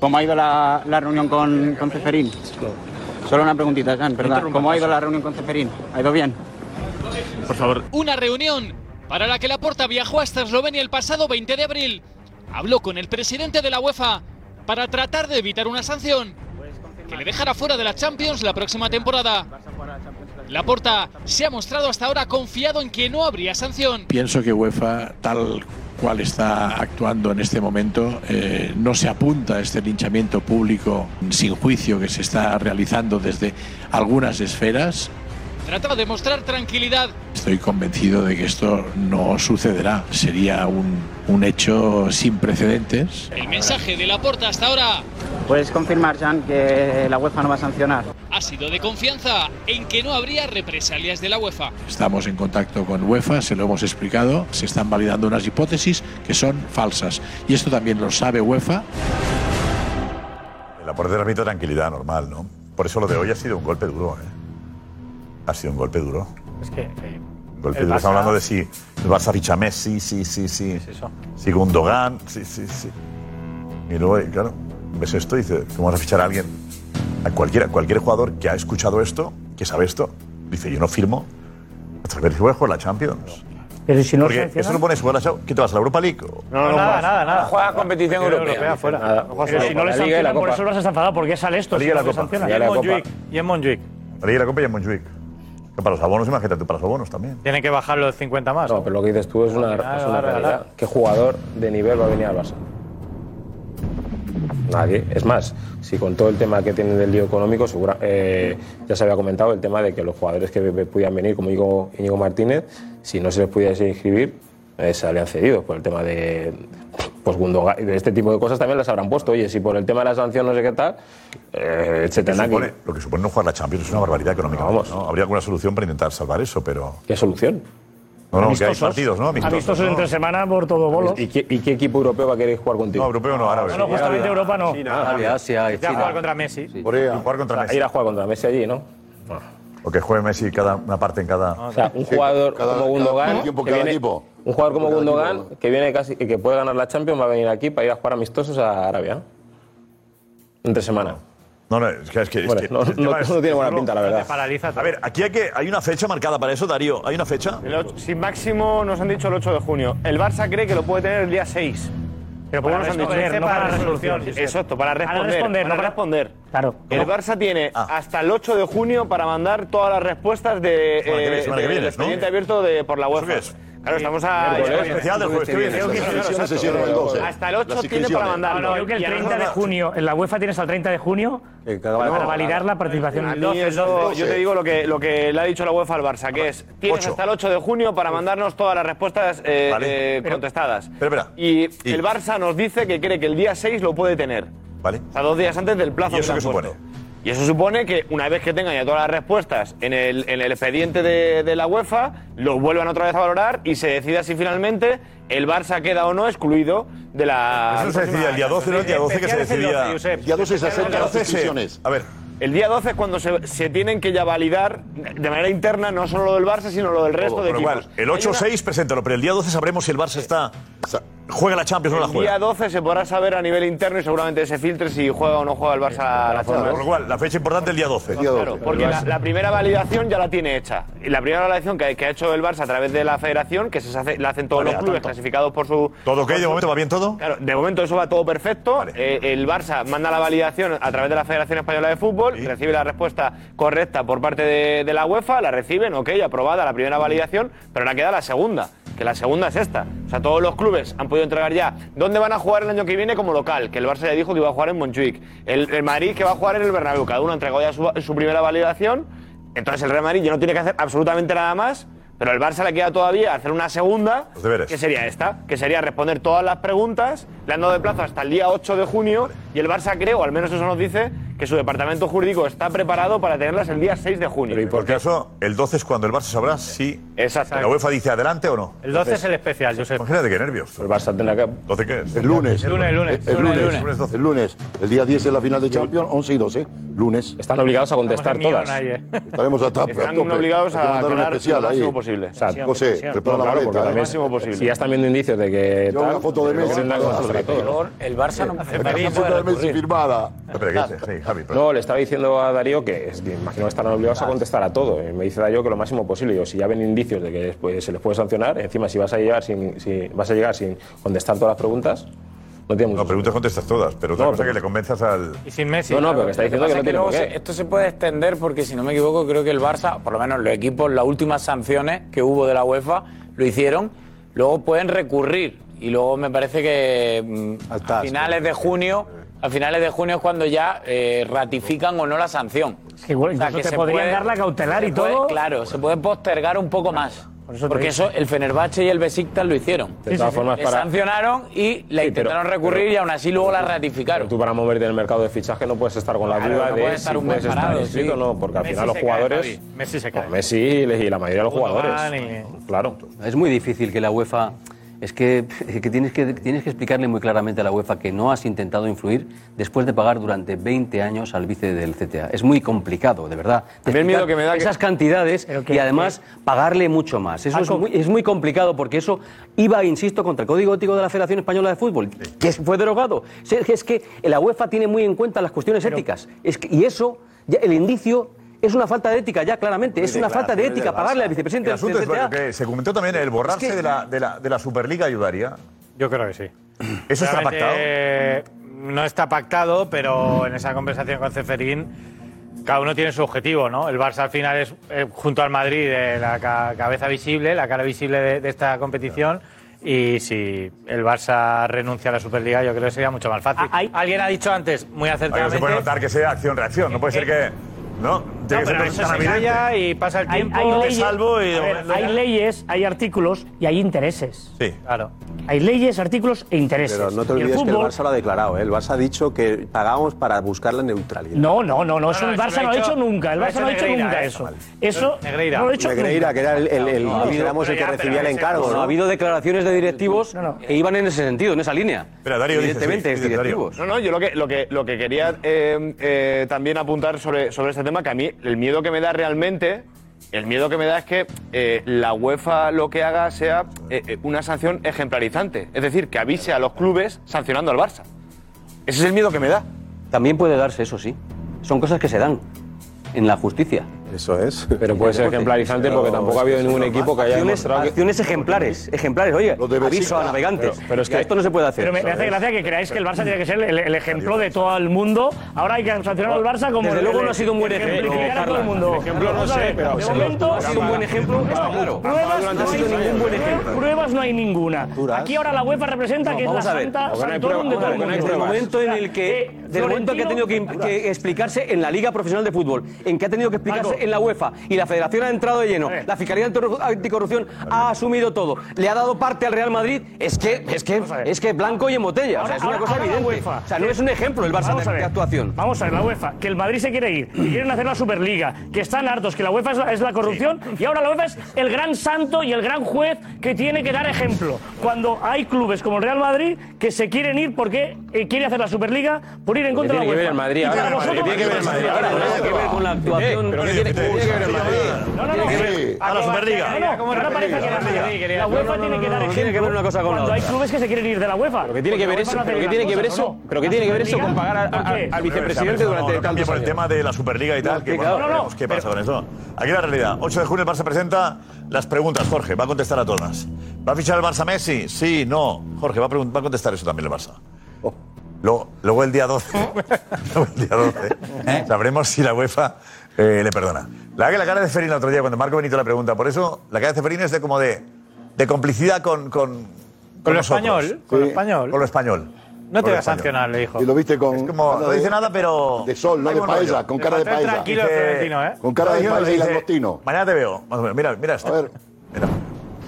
¿Cómo ha ido la, la reunión con, con Ceferín? Solo una preguntita, Jan, ¿verdad? ¿Cómo ha ido la reunión con Ceferín? ¿Ha ido bien? Por favor. Una reunión para la que Laporta viajó hasta Eslovenia el pasado 20 de abril. Habló con el presidente de la UEFA para tratar de evitar una sanción que le dejara fuera de la Champions la próxima temporada. Laporta se ha mostrado hasta ahora confiado en que no habría sanción. Pienso que UEFA, tal cual está actuando en este momento, eh, no se apunta a este linchamiento público sin juicio que se está realizando desde algunas esferas. Trata de mostrar tranquilidad Estoy convencido de que esto no sucederá. Sería un, un hecho sin precedentes. El mensaje de Laporta hasta ahora ¿Puedes confirmar, Jan, que la UEFA no va a sancionar? ha sido de confianza en que no habría represalias de la UEFA. Estamos en contacto con UEFA, se lo hemos explicado, se están validando unas hipótesis que son falsas. Y esto también lo sabe UEFA. La puerta transmite tranquilidad normal, ¿no? Por eso lo de hoy ha sido un golpe duro, ¿eh? Ha sido un golpe duro. Es que. eh, Un golpe duro. Barça- Estamos hablando de si el Barça ficha a Messi, sí, sí, sí. Si Gundogan, sí, sí, sí. Y luego, y claro, ves esto y dices, ¿cómo vas a fichar a alguien? A cualquiera, cualquier jugador que ha escuchado esto, que sabe esto, dice, yo no firmo hasta ver si voy a jugar la Champions. Pero si no Porque eso no pones jugar la Champions. ¿Qué te vas a la Europa League? No, no, nada, nada, nada. Juega competición Pero europea. fuera. Nada. Pero si no le sancionan, por eso Barça está enfadado. ¿Por qué sale esto? La si Liga no la Copa. Y en Montjuic. Y en Montjuic. La Liga y la Copa y en Montjuic. Para los abonos, imagínate, para los abonos también. Tienen que bajar los 50 más. No, pero lo que dices tú es una, final es realidad. ¿Qué jugador de nivel va a venir al Barça? Nadie. Es más, si con todo el tema que tienen del lío económico, segura- eh, ya se había comentado el tema de que los jugadores que pudieran venir, como Íñigo, Íñigo Martínez, si no se les pudiese inscribir, eh, se habrían cedido por el tema de pues Gundogan y de este tipo de cosas también las habrán puesto. Oye, si por el tema de la sanción no sé qué tal, eh, se Lo que tendrá supone- que... Lo que supone no jugar la Champions es una barbaridad económica. Vamos. ¿no? Habría alguna solución para intentar salvar eso, pero. ¿Qué solución? No, no, que hay Amistosos. partidos, ¿no? Amistosos, Amistosos ¿no? entre semana por todo bolo. ¿Y qué, y qué equipo europeo va a querer jugar contigo? No, europeo no, árabe. No, no, justamente Europa no. Arabia, Asia y Ya jugar China. contra Messi. Corea. Jugar contra O sea, Messi. ir a jugar contra Messi allí, ¿no? O que juegue Messi cada, una parte en cada. O sea, un jugador cada- como cada Gundogan, que cada viene- equipo. Un jugador como Gundogan que viene casi que puede ganar la Champions va a venir aquí para ir a jugar amistosos a Arabia. Entre semana. No, no, es que. Es que, es Bueno, que no, no- tema no es- tiene buena es pinta, la verdad. paraliza A ver, aquí hay, que, hay una fecha marcada para eso, Darío. ¿Hay una fecha? El ocho- si máximo nos han dicho el 8 de junio. El Barça cree que lo puede tener el día 6. Pero ¿Cómo nos han dicho? responder, no para para resolución. Exacto, para Para responder. responder, para no para- responder. Claro. El Barça tiene Ah. hasta el 8 de junio para mandar todas las respuestas de, Semana que viene, eh, del expediente abierto de, por la ¿Eso UEFA. qué es? Claro, estamos a. Especial del jueves que viene. Creo que- Las claro, inscripciones se exacto. cierran el 12. Hasta el 8 Las tiene para inscripciones. mandarlo. Creo que el Y a 30 de junio, en la UEFA tiene hasta el 30 de junio para validar la participación. A El mí 12, el eso, 12. yo te digo lo que, lo que le ha dicho la UEFA al Barça, que es, tienes hasta el 8 de junio para mandarnos todas las respuestas eh, eh, contestadas. Y el Barça nos dice que cree que el día 6 lo puede tener. Vale. O sea, dos días antes del plazo ¿Y eso que qué supone? Y eso supone que una vez que tengan ya todas las respuestas en el, en el expediente de, de la UEFA, los vuelvan otra vez a valorar y se decida si finalmente el Barça queda o no excluido de la. Eso se decidía el día 12, ¿no? El día 12 que se decidía. El día 12 se acercan las inscripciones. A ver. El día 12 es cuando se, se tienen que ya validar de manera interna no solo lo del Barça, sino lo del resto Todo, de equipos. cual, el 8-6, preséntalo, pero el día 12 sabremos si el Barça está. Juega la Champions o no la El juega. día 12 se podrá saber a nivel interno y seguramente se filtre si juega o no juega el Barça la Con Champions. lo cual, la fecha importante es el día 12. Claro, porque la, la primera validación ya la tiene hecha. Y la primera validación que, que ha hecho el Barça a través de la federación, que se hace, la hacen todos Vale, los clubes tanto. clasificados por su. ¿Todo ok? por ¿De momento va bien todo? Claro, de momento eso va todo perfecto. Eh, el Barça manda la validación a través de la Federación Española de Fútbol, recibe la respuesta correcta por parte de, de la UEFA, la reciben, ok, aprobada la primera validación, pero ahora queda la segunda, que la segunda es esta. O sea, todos los clubes han podido entregar ya dónde van a jugar el año que viene como local, que el Barça ya dijo que iba a jugar en Montjuic. El, el Madrid que va a jugar en el Bernabéu, cada uno ha entregado ya su, su primera validación, entonces el Real Madrid ya no tiene que hacer absolutamente nada más. Pero al Barça le queda todavía hacer una segunda, que sería esta, que sería responder todas las preguntas. Le han dado de plazo hasta el día 8 de junio y el Barça cree, o al menos eso nos dice, que su departamento jurídico está preparado para tenerlas el día 6 de junio. Y por caso, el 12 es cuando el Barça sabrá si la UEFA dice adelante o no. El 12 es el especial, Josep. Imagínate qué nervios. El Barça tendrá que. ¿12 qué es? El lunes. El lunes, el lunes. El lunes. El lunes. El lunes. El día 10 es la final de Champions, 11 y 12. Lunes. Están obligados a contestar todas. Estaremos a tope. Están a tope. obligados a aclarar especial lo ahí. máximo posible. O sea, José, prepara la maleta. ¿eh? máximo posible. Si ya están viendo indicios de que. Yo una foto de Messi. El Barça no La foto de Messi firmada. Pero- No, le estaba diciendo a Darío que, es que imagino que estarán obligados a contestar a todo. Y me dice Darío que lo máximo posible. Digo, si ya ven indicios de que después se les puede sancionar, encima si vas a llegar sin, si vas a llegar sin contestar todas las preguntas, no tiene mucho No, preguntas contestas todas, pero otra No, cosa pero- que le convenzas al. Y sin Messi. No, no, pero que está Lo que diciendo que no es tiene por qué. esto se puede extender porque, si no me equivoco, creo que el Barça, por lo menos los equipos, las últimas sanciones que hubo de la UEFA, lo hicieron. Luego pueden recurrir. Y luego me parece que mm, a finales de junio, a finales de junio es cuando ya eh, ratifican o no la sanción. Es que igual, incluso te se podrían dar la cautelar y puede- todo. Claro, se puede postergar un poco más. eso te porque eso el Fenerbahce y el Besiktas lo hicieron. De todas formas, Le para- sancionaron y la Sí, intentaron pero- recurrir pero- y aún así luego la ratificaron. Tú para moverte en el mercado de fichaje no puedes estar con la Claro, duda no de puedes si estar un mes puedes estar parado, inscrito o sí. no, porque al Messi final los cae, jugadores... Javi. Messi se cae. Messi y la mayoría de los jugadores. Gundogan Claro. Es muy difícil que la UEFA. Es que, que, tienes que tienes que explicarle muy claramente a la UEFA que no has intentado influir después de pagar durante 20 años al vice del CTA. Es muy complicado, de verdad. A mí el miedo que me da que- Esas cantidades que- y además pagarle mucho más. Eso es muy, es muy complicado porque eso iba, insisto, contra el Código Ético de la Federación Española de Fútbol, que fue derogado. Es es que la UEFA tiene muy en cuenta las cuestiones éticas. Es que- y eso, ya, el indicio. Es una falta de ética ya, claramente. Es una falta de ética pagarle al vicepresidente El asunto del es que se comentó también el borrarse Es que- de, la, de, la, de la Superliga ayudaría. Yo creo que sí. ¿Eso está pactado? eh, No está pactado, pero en esa conversación con Ceferín, cada uno tiene su objetivo, ¿no? El Barça al final es, eh, junto al Madrid, eh, la ca- cabeza visible, la cara visible de, de esta competición. Y si el Barça renuncia a la Superliga, yo creo que sería mucho más fácil. Alguien ha dicho antes, muy Oye, acertadamente. se puede notar que sea acción-reacción. No puede ser que. No, tiene No, que pero eso se y pasa el Hay, tiempo, hay leyes, salvo y ver, hay ya- leyes, hay artículos y hay intereses. Sí. Claro. Hay leyes, artículos e intereses. Pero no te el olvides que el Barça lo ha declarado. ¿eh? El Barça ha dicho que pagamos para buscar la neutralidad. No, no, no, no, eso no, el Barça lo ha no lo ha hecho- hecho nunca. El Barça no ha hecho Negreira, nunca eso. eso. No lo ha hecho Negreira, nunca. que era el, el, el- No, digamos, el que pero- recibía el encargo. No, ¿no? ha habido declaraciones de directivos que iban en ese sentido, en esa línea. Espera, Darío Evidentemente, directivos. No, no, yo lo que, lo que, lo que quería eh, eh, también apuntar sobre, sobre este tema, que a mí el miedo que me da realmente, el miedo que me da es que eh, la UEFA lo que haga sea eh, eh, una sanción ejemplarizante. Es decir, que avise a los clubes sancionando al Barça. Ese es el miedo que me da. También puede darse eso, sí. Son cosas que se dan en la justicia. Eso es. Pero puede ser ejemplarizante porque tampoco ha habido ningún equipo que haya Acciones, demostrado que... acciones ejemplares, ejemplares. Oye, aviso a navegantes. Pero- pero es que- esto no se puede hacer. Pero me, me hace gracia que creáis que el Barça tiene que ser el, el ejemplo de todo el mundo. Ahora hay que sancionar al Barça como. Desde el- luego no ha sido un buen ejemplo, ejemplificar a todo el mundo. El ejemplo no sé, pero de momento ha sido un buen ejemplo, está claro. Pruebas no ha hay sido ningún buen ejemplo. Pruebas no hay ninguna. Aquí ahora la UEFA representa que es la santa santorum de todo el mundo. Desde el momento en el que, que ha tenido que, que explicarse en la Liga Profesional de Fútbol, en que ha tenido que explicarse en la UEFA y la Federación ha entrado de lleno, la Fiscalía Anti- Anticorrupción ha asumido todo, le ha dado parte al Real Madrid, es que es que es que blanco y en botella, o sea, es una Ahora- cosa evidente. UEFA. O sea, no es un ejemplo el Barça de, actuación. Vamos a ver, la UEFA, que el Madrid se quiere ir, que quieren hacer la Superliga, que están hartos, que la UEFA es la, es la corrupción, y ahora la UEFA es el gran santo y el gran juez que tiene que dar ejemplo. Cuando hay clubes como el Real Madrid que se quieren ir porque eh, quiere hacer la Superliga por ir en contra de la tiene que ver UEFA. tiene que ver el Madrid ahora? Tiene que ver con la actuación. ¿Pero que. A la Superliga. No, no, parece que la, la UEFA tiene que dar ejemplo tiene que ver una cosa con la hay clubes que se quieren ir de la UEFA. ¿Pero qué tiene que ver eso? ¿Pero qué tiene que ver eso? ¿Pero qué tiene que ver eso con pagar al vicepresidente durante por el tema de la Superliga y tal, que veremos qué pasa con eso. Aquí la realidad. 8 de junio el Barça presenta las preguntas. Jorge va a contestar a todas. ¿Va a fichar el Barça Messi? Sí, no. Jorge va a, pregun- va a contestar eso también el Barça. Luego, luego el día 12, luego (laughs) el día 12 sabremos si la UEFA eh, le perdona. La, la cara de Ferín el otro día, cuando Marco Benito la pregunta, por eso la cara de Ferín es de como de, de complicidad con, con, Con lo nosotros. español, con lo español. Con lo español. No te Con voy lo a sancionar, le dijo. Y lo viste con. como- cara no dice nada, pero- De sol, no de paella, con cara de paella. tranquilo, Florentino, ¿eh? Con cara de paella y langostino. Mañana te veo. Más o menos. Mira, mira esto. A ver. Mira.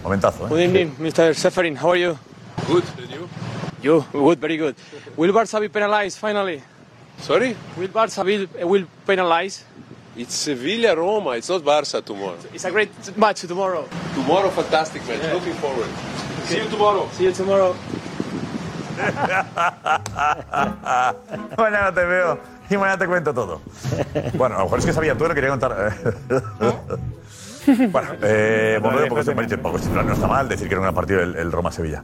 Momentazo, ¿eh? Good evening, Mr. Seferin. How are you? Good. you? You good, very good. Will Barca be penalized finally? Sorry? Will Barca be, will penalize? It's Sevilla Roma, it's not Barca tomorrow. It's a great match tomorrow. Tomorrow, fantastic match. Yeah. Looking forward. See you tomorrow. See you tomorrow. (laughs) mañana te veo y mañana te cuento todo. Bueno, a lo mejor es que sabía tú, lo quería contar. bueno, eh, volvemos porque esto parece poco no está mal decir que era un partido el, el Roma-Sevilla.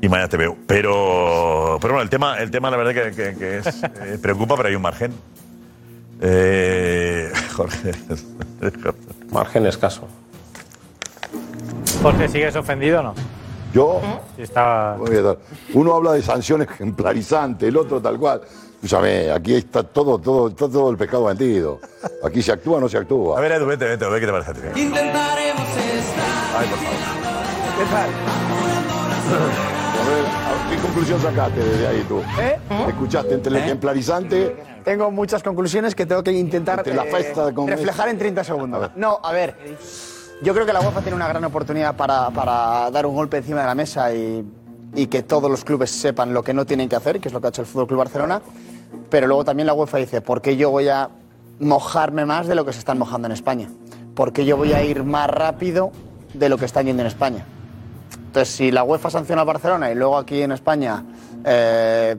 Y mañana te veo. Pero, pero bueno, el tema, el tema la verdad que, que- que es, eh, preocupa, pero hay un margen. Eh, Jorge. (laughs) Margen escaso. Jorge, ¿sigues ofendido o no? Yo. Sí, estaba... Voy a dar. Uno habla de sanciones ejemplarizantes, el otro tal cual. Escúchame, aquí está todo, todo, está todo el pescado vendido. Aquí se actúa o no se actúa. A ver, Edu, vete, vete, a ver qué te parece. Intentaremos estar. Ay, por favor. ¿Qué tal? A ver, ¿qué conclusión sacaste desde ahí tú? ¿Eh? ¿Escuchaste entre el ejemplarizante? Tengo muchas conclusiones que tengo que intentar Entre la eh, con reflejar en 30 segundos. No, a ver, yo creo que la UEFA tiene una gran oportunidad para, para dar un golpe encima de la mesa y, y que todos los clubes sepan lo que no tienen que hacer, que es lo que ha hecho el Fútbol Club Barcelona. Pero luego también la UEFA dice, ¿por qué yo voy a mojarme más de lo que se están mojando en España? ¿Por qué yo voy a ir más rápido de lo que están yendo en España? Entonces, si la UEFA sanciona a Barcelona y luego aquí en España eh,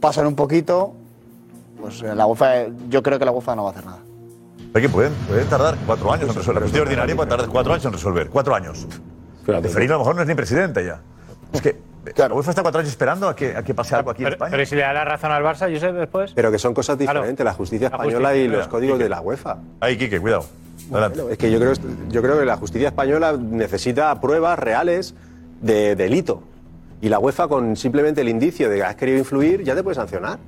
pasan un poquito, pues eh, la UEFA, yo creo que la UEFA no va a hacer nada. Es que pueden, pueden tardar cuatro años en resolver. La justicia ordinaria puede tardar cuatro años en resolver. Cuatro años. De Ferino a lo mejor no es ni presidente ya. Es que la UEFA está cuatro años esperando a que, a que pase algo aquí en Pero, España. pero ¿y si le da la razón al Barça, Josep, después? Pero que son cosas Claro. diferentes, la justicia La española justicia, y los mira, códigos Quique. de la UEFA. Ahí, Quique, cuidado. Adelante. Es que yo creo, yo creo que la justicia española necesita pruebas reales de delito. Y la UEFA, con simplemente el indicio de que has querido influir, ya te puede sancionar.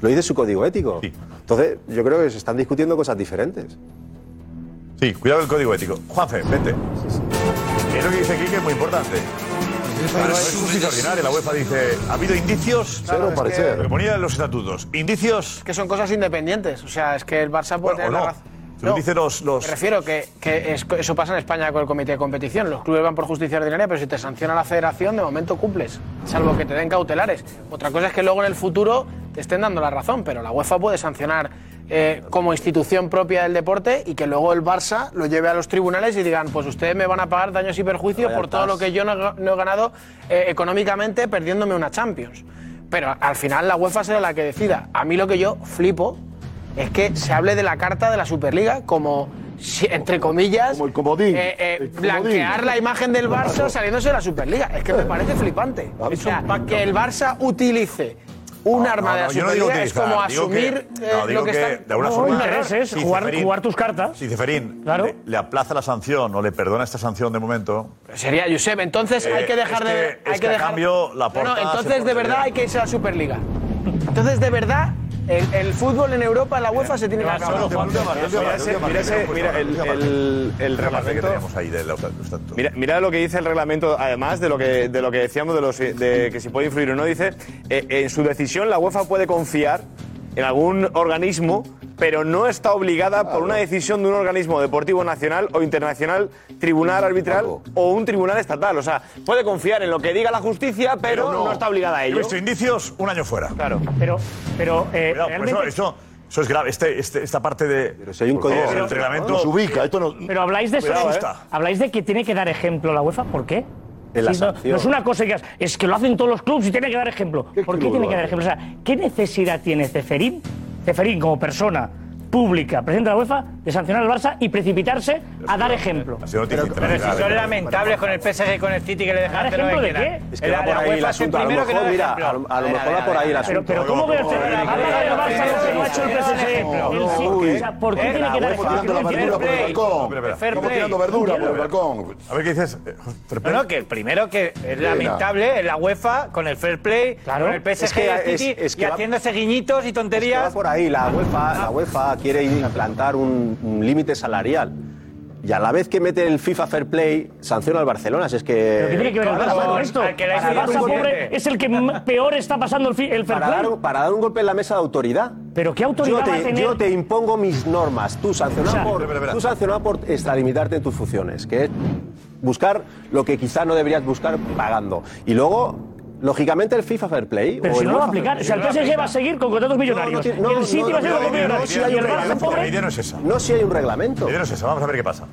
Lo dice su código ético. Entonces, yo creo que se están discutiendo cosas diferentes. Sí, cuidado con el código ético. Juanfe, vete. Eso que dice Quique es muy importante. Claro, es. La UEFA dice, ha habido indicios. Claro, es que- Lo ponía en los estatutos. Indicios. Que son cosas independientes. O sea, es que el Barça puede Bueno, tener o la razón. Según dicen los- los- Me refiero que, que es- eso pasa en España con el comité de competición. Los clubes van por justicia ordinaria, pero si te sanciona la federación, de momento cumples. Salvo que te den cautelares. Otra cosa es que luego en el futuro te estén dando la razón, pero la UEFA puede sancionar eh, como institución propia del deporte y que luego el Barça lo lleve a los tribunales y digan, pues ustedes me van a pagar daños y perjuicios por todo lo que yo no, he- no he ganado eh, económicamente perdiéndome una Champions. Pero al final la UEFA será la que decida. A mí lo que yo flipo es que se hable de la carta de la Superliga como entre comillas, eh, eh, blanquear la imagen del Barça saliéndose de la Superliga. Es que me eh. parece flipante. O sea, que el Barça utilice un arma de la Superliga es como asumir lo que, que está... de alguna interés es jugar, jugar, tus cartas. Si Ceferín le, aplaza la sanción o le perdona esta sanción de momento... Sería, Josep, entonces hay que dejar de... hay que, dejar... cambio, la entonces de verdad hay que irse a la Superliga. Entonces, de verdad, el, fútbol en Europa, la UEFA se tiene que acabar. Mira el, el reglamento. Mira, mira lo que dice el reglamento, además de lo que, de lo que decíamos de, los, de que si puede influir o no, dice, eh, en su decisión la UEFA puede confiar en algún organismo pero no está obligada por una decisión de un organismo deportivo nacional o internacional, tribunal arbitral o un tribunal estatal. O sea, puede confiar en lo que diga la justicia, pero, no. está obligada a ello. He visto indicios, un año fuera. Claro. Pero, pero eh, eso, eso es grave. Este, este, esta parte de. Pero si hay un código de reglamento. Nos ubica, esto no- Pero habláis de eso, ¿eh? habláis de que tiene que dar ejemplo la UEFA, ¿por qué? No, es una cosa que es que lo hacen todos los clubes y tiene que dar ejemplo. ¿Por qué tiene que dar ejemplo? O sea, ¿qué necesidad tiene Ceferín Efraín como persona pública, presidente de la UEFA, de sancionar al Barça y precipitarse a dar ejemplo. Pero, pero, pero si son lamentables con el PSG y con el City que le dejaron que no ejemplo de qué? Es que va por ahí el asunto. A lo mejor, mira, a lo, mejor va por ahí el asunto. Pero, ¿cómo ve usted? Ha pagado el Barça lo que no ha hecho el PSG. El City. ¿Por qué tiene que dar ejemplo? Estamos tirando verdura por el balcón. A ver qué dices. No, que primero que es lamentable la UEFA con el fair play, con el PSG y el City y haciéndose guiñitos y tonterías. va por ahí la UEFA, la UEFA quiere implantar un, un límite salarial. Y a la vez que mete el FIFA Fair Play, sanciona al Barcelona. Si es que. Qué tiene que ver con esto? Es el que peor está pasando el, Fair Play. Para dar, un golpe en la mesa de autoridad. ¿Pero qué autoridad yo te, va a tener? Yo te impongo mis normas. Tú sancionado, por, por extralimitarte en tus funciones, que es buscar lo que quizá no deberías buscar pagando. Y luego Lógicamente el FIFA Fair Play. Pero si el no lo va a aplicar. O sea, el PSG va a seguir con contratos millonarios. No, no, no, el City va a con contratos millonarios. No. No si hay un reglamento. No. Vamos a ver qué pasa.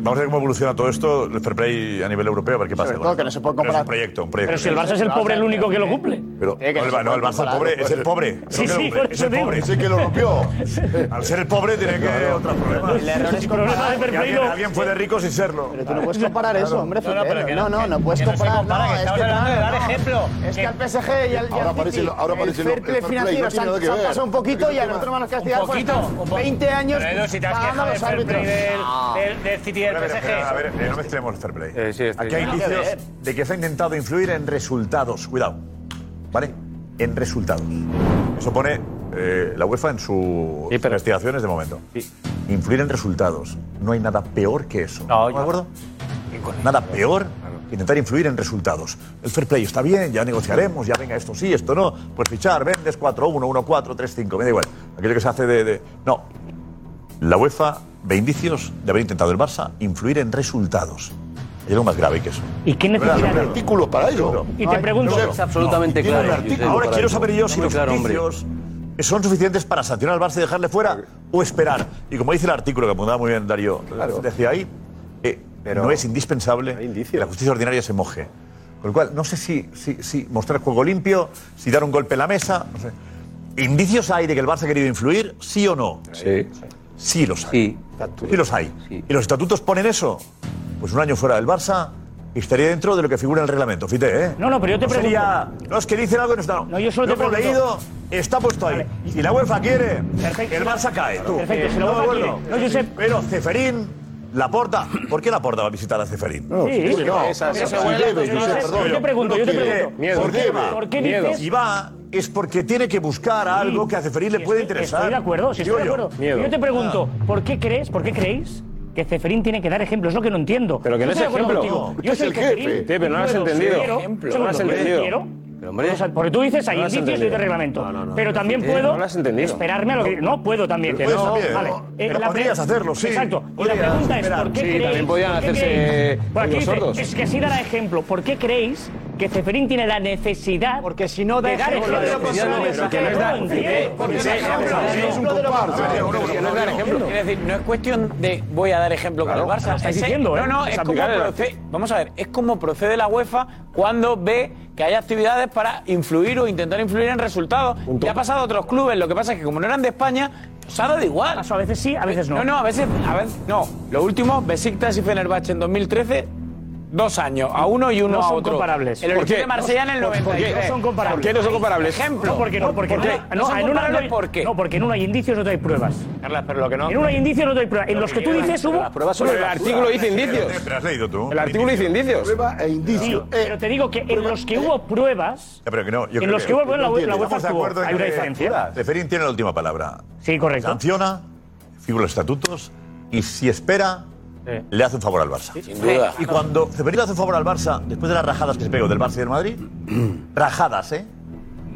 Vamos a ver cómo evoluciona todo esto, el fair play a nivel europeo, a ver qué pasa. Sobre todo que no se puede Pero es un proyecto, un proyecto. Pero si el Barça es el pobre el único que lo cumple. Pero no, el, Ba- no, el Barça pobre es el pobre. Sí, sí, cumple, por es el pobre. Ese que lo rompió. Al ser el pobre tiene que haber otros problemas. El error es El problema comparar. de fair play alguien, puede rico sin serlo. Pero tú no puedes comparar eso, hombre. No, no, pero que no, no, no puedes comparar. no, no, es que claro, no. Es que al PSG y al, Ahora al parece lo- ahora el parece lo- fair el play fair play, financiero se, tiene pasado un poquito y a nosotros nos van a castigar por 20 años Pero si te has pagando a quejado del los árbitros. Ah el PSG. A ver, no mezclemos el fair play. Eh, sí, este Aquí hay indicios de que se ha intentado influir en resultados. Cuidado. ¿Vale? En resultados. Eso pone eh, la UEFA en sus sí, pero... investigaciones de momento. Sí. Influir en resultados. No hay nada peor que eso. No, ¿No yo... acuerdo? Nada peor que intentar influir en resultados. El fair play está bien, ya negociaremos, ya venga esto sí, esto no. Pues fichar, vendes 4-1, 1-4, 3-5, me da igual. Aquello que se hace de... de... No. La UEFA de indicios de haber intentado el Barça influir en resultados. Hay algo más grave que eso. ¿Y quién necesita un artículo para ello? Y te pregunto, no, es absolutamente claro. Ahora quiero saber yo si los claro, indicios son suficientes para sancionar al Barça y dejarle fuera o esperar. Y como dice el artículo que apuntaba muy bien Darío, decía ahí, eh, Pero no es indispensable que la justicia ordinaria se moje. Con lo cual, no sé si, si, si mostrar juego limpio, si dar un golpe en la mesa. ¿Indicios hay de que el Barça ha querido influir? ¿Sí o no? Sí. Sí los hay. Sí, los hay. ¿Y los estatutos ponen eso? Pues un año fuera del Barça, estaría dentro de lo que figura en el reglamento, fíjate, ¿eh? No, no, pero yo te pregunto. Sería, no, es que dicen algo que no está. No, yo solo lo te hemos leído, está puesto ahí. Vale. Si la UEFA quiere, el Barça cae. Perfecto, si la UEFA no, Pero Ceferín. La porta, ¿por qué la porta va a visitar a Ceferín? No, sí, sí, no. Esa, yo te pregunto, yo te pregunto. ¿Por qué va? ¿Por qué dices? Va es porque tiene que buscar algo que a Ceferín le puede interesar. Estoy de acuerdo, sí, estoy de acuerdo. Yo, yo te pregunto, ah. ¿por qué crees, por qué creéis que Ceferín tiene que dar ejemplo. Es lo que no entiendo. Pero que no es ejemplo. Yo es soy el jefe. Pero no lo has entendido. Quiero, ejemplo, no has entendido. Pero hombre, o porque tú dices, hay no indicios de reglamento. No, no, pero también puedo esperarme a lo que... No, puedo también. Pero pues no, también, vale. Eh, pero la podrías hacerlo, sí. Exacto. Y la pregunta esperar. es, ¿por qué sí, creéis... también podían hacerse los sordos. Es que así dará ejemplo. ¿Por qué creéis que Ceferín tiene la necesidad. Porque si no, de dar ejemplo de es un ejemplo. Es decir, no es cuestión de voy a dar ejemplo con el Barça. Diciendo, No, no, es como Vamos a ver, es como procede la UEFA cuando ve que hay actividades para influir o intentar influir en resultados. Ya ha pasado a otros clubes, lo que pasa es que como no eran de España, se ha dado igual. A veces sí, a veces no. No, no, a veces, a veces no. Lo último, Besiktas y Fenerbahce en 2013 Dos años, a uno y uno No a son otro. comparables. El ¿Por qué? de Marsella en el ¿Por qué? 93. No son comparables. ¿Por qué no son comparables? Ejemplo. No, porque no, porque ¿Por no, qué? no, ¿No son en una no comparables hay, por qué? No, porque en uno hay indicios y otro hay pruebas. Carlas, pero lo que no. En uno hay indicios y otro hay pruebas. En los que tú dices hubo. Las pruebas son el artículo dice indicios. Pero has leído tú. El artículo dice indicios. Prueba e Sí, indicio. pero te digo que en los que hubo pruebas. Ya, pero que no, yo En los que hubo pruebas, la, UEFA acuerdo en Hay una diferencia. Ceferín tiene la última palabra. Sí, correcto. Sanciona, figura los estatutos y si espera, le hace un favor al Barça. Sin duda. Y cuando Ceferín le hace un favor al Barça, después de las rajadas que se pegó del Barça y del Madrid, rajadas, ¿eh?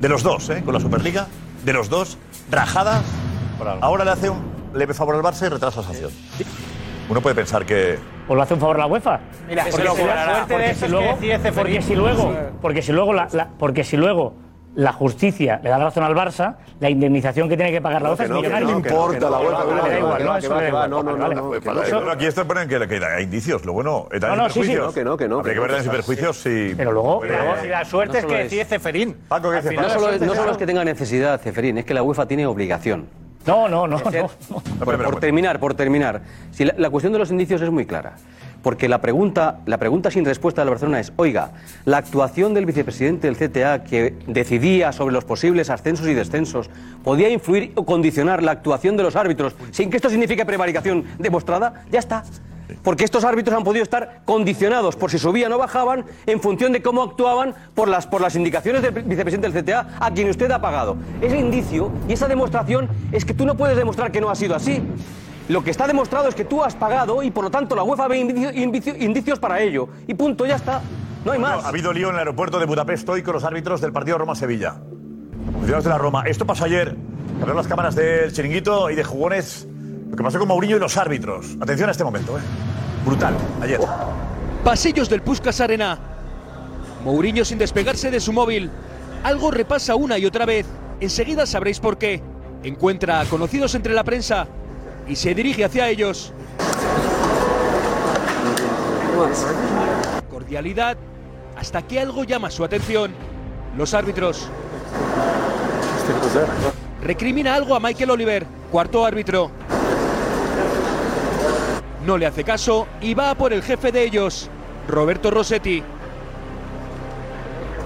De los dos, ¿eh? Con la Superliga, de los dos, rajadas. Ahora le hace un leve favor al Barça y retrasa la sanción. Uno puede pensar que. ¿O lo hace un favor la UEFA? Mira, porque si, luego, porque si luego, porque si luego la, la- porque si luego la justicia le da la razón al Barça, la indemnización que tiene que pagar la UEFA es millonaria. no importa la UEFA, que da no, igual, ¿no? no, Eso da igual. no, no, no, aquí esto ponen que, que hay indicios. Lo bueno, eh, No, no, sí, sí. Que no, que no, Habría que que no. ver sin perjuicios si. Pero luego, Y la suerte No es que es- decide Ceferín. Paco, ¿qué dice No solo, es, no que tenga necesidad, Ceferín, es que la UEFA tiene obligación. No, no, no, no. Por, terminar, por terminar. Si la cuestión de los indicios es muy clara. Porque la pregunta, la pregunta sin respuesta del Barcelona es, oiga, la actuación del vicepresidente del CTA que decidía sobre los posibles ascensos y descensos, ¿podía influir o condicionar la actuación de los árbitros sin que esto signifique prevaricación demostrada? Ya está. Porque estos árbitros han podido estar condicionados por si subían o bajaban en función de cómo actuaban por las, por las indicaciones del vicepresidente del CTA a quien usted ha pagado. Ese indicio y esa demostración es que tú no puedes demostrar que no ha sido así. Lo que está demostrado es que tú has pagado y por lo tanto la UEFA ve indicio- indicio- indicios para ello. Y punto, ya está. No hay más. Ha habido lío en el aeropuerto de Budapest hoy con los árbitros del partido Roma-Sevilla. Funcionarios de la Roma. Esto pasó ayer. Abrieron las cámaras del chiringuito y de jugones. Lo que pasó con Mourinho y los árbitros. Atención a este momento, ¿eh? Brutal. Ayer. Pasillos del Puskas Arena. Mourinho sin despegarse de su móvil. Algo repasa una y otra vez. Enseguida sabréis por qué. Encuentra a conocidos entre la prensa y se dirige hacia ellos. Cordialidad hasta que algo llama su atención. Los árbitros. Recrimina algo a Michael Oliver, cuarto árbitro. No le hace caso y va a por el jefe de ellos, Roberto Rossetti.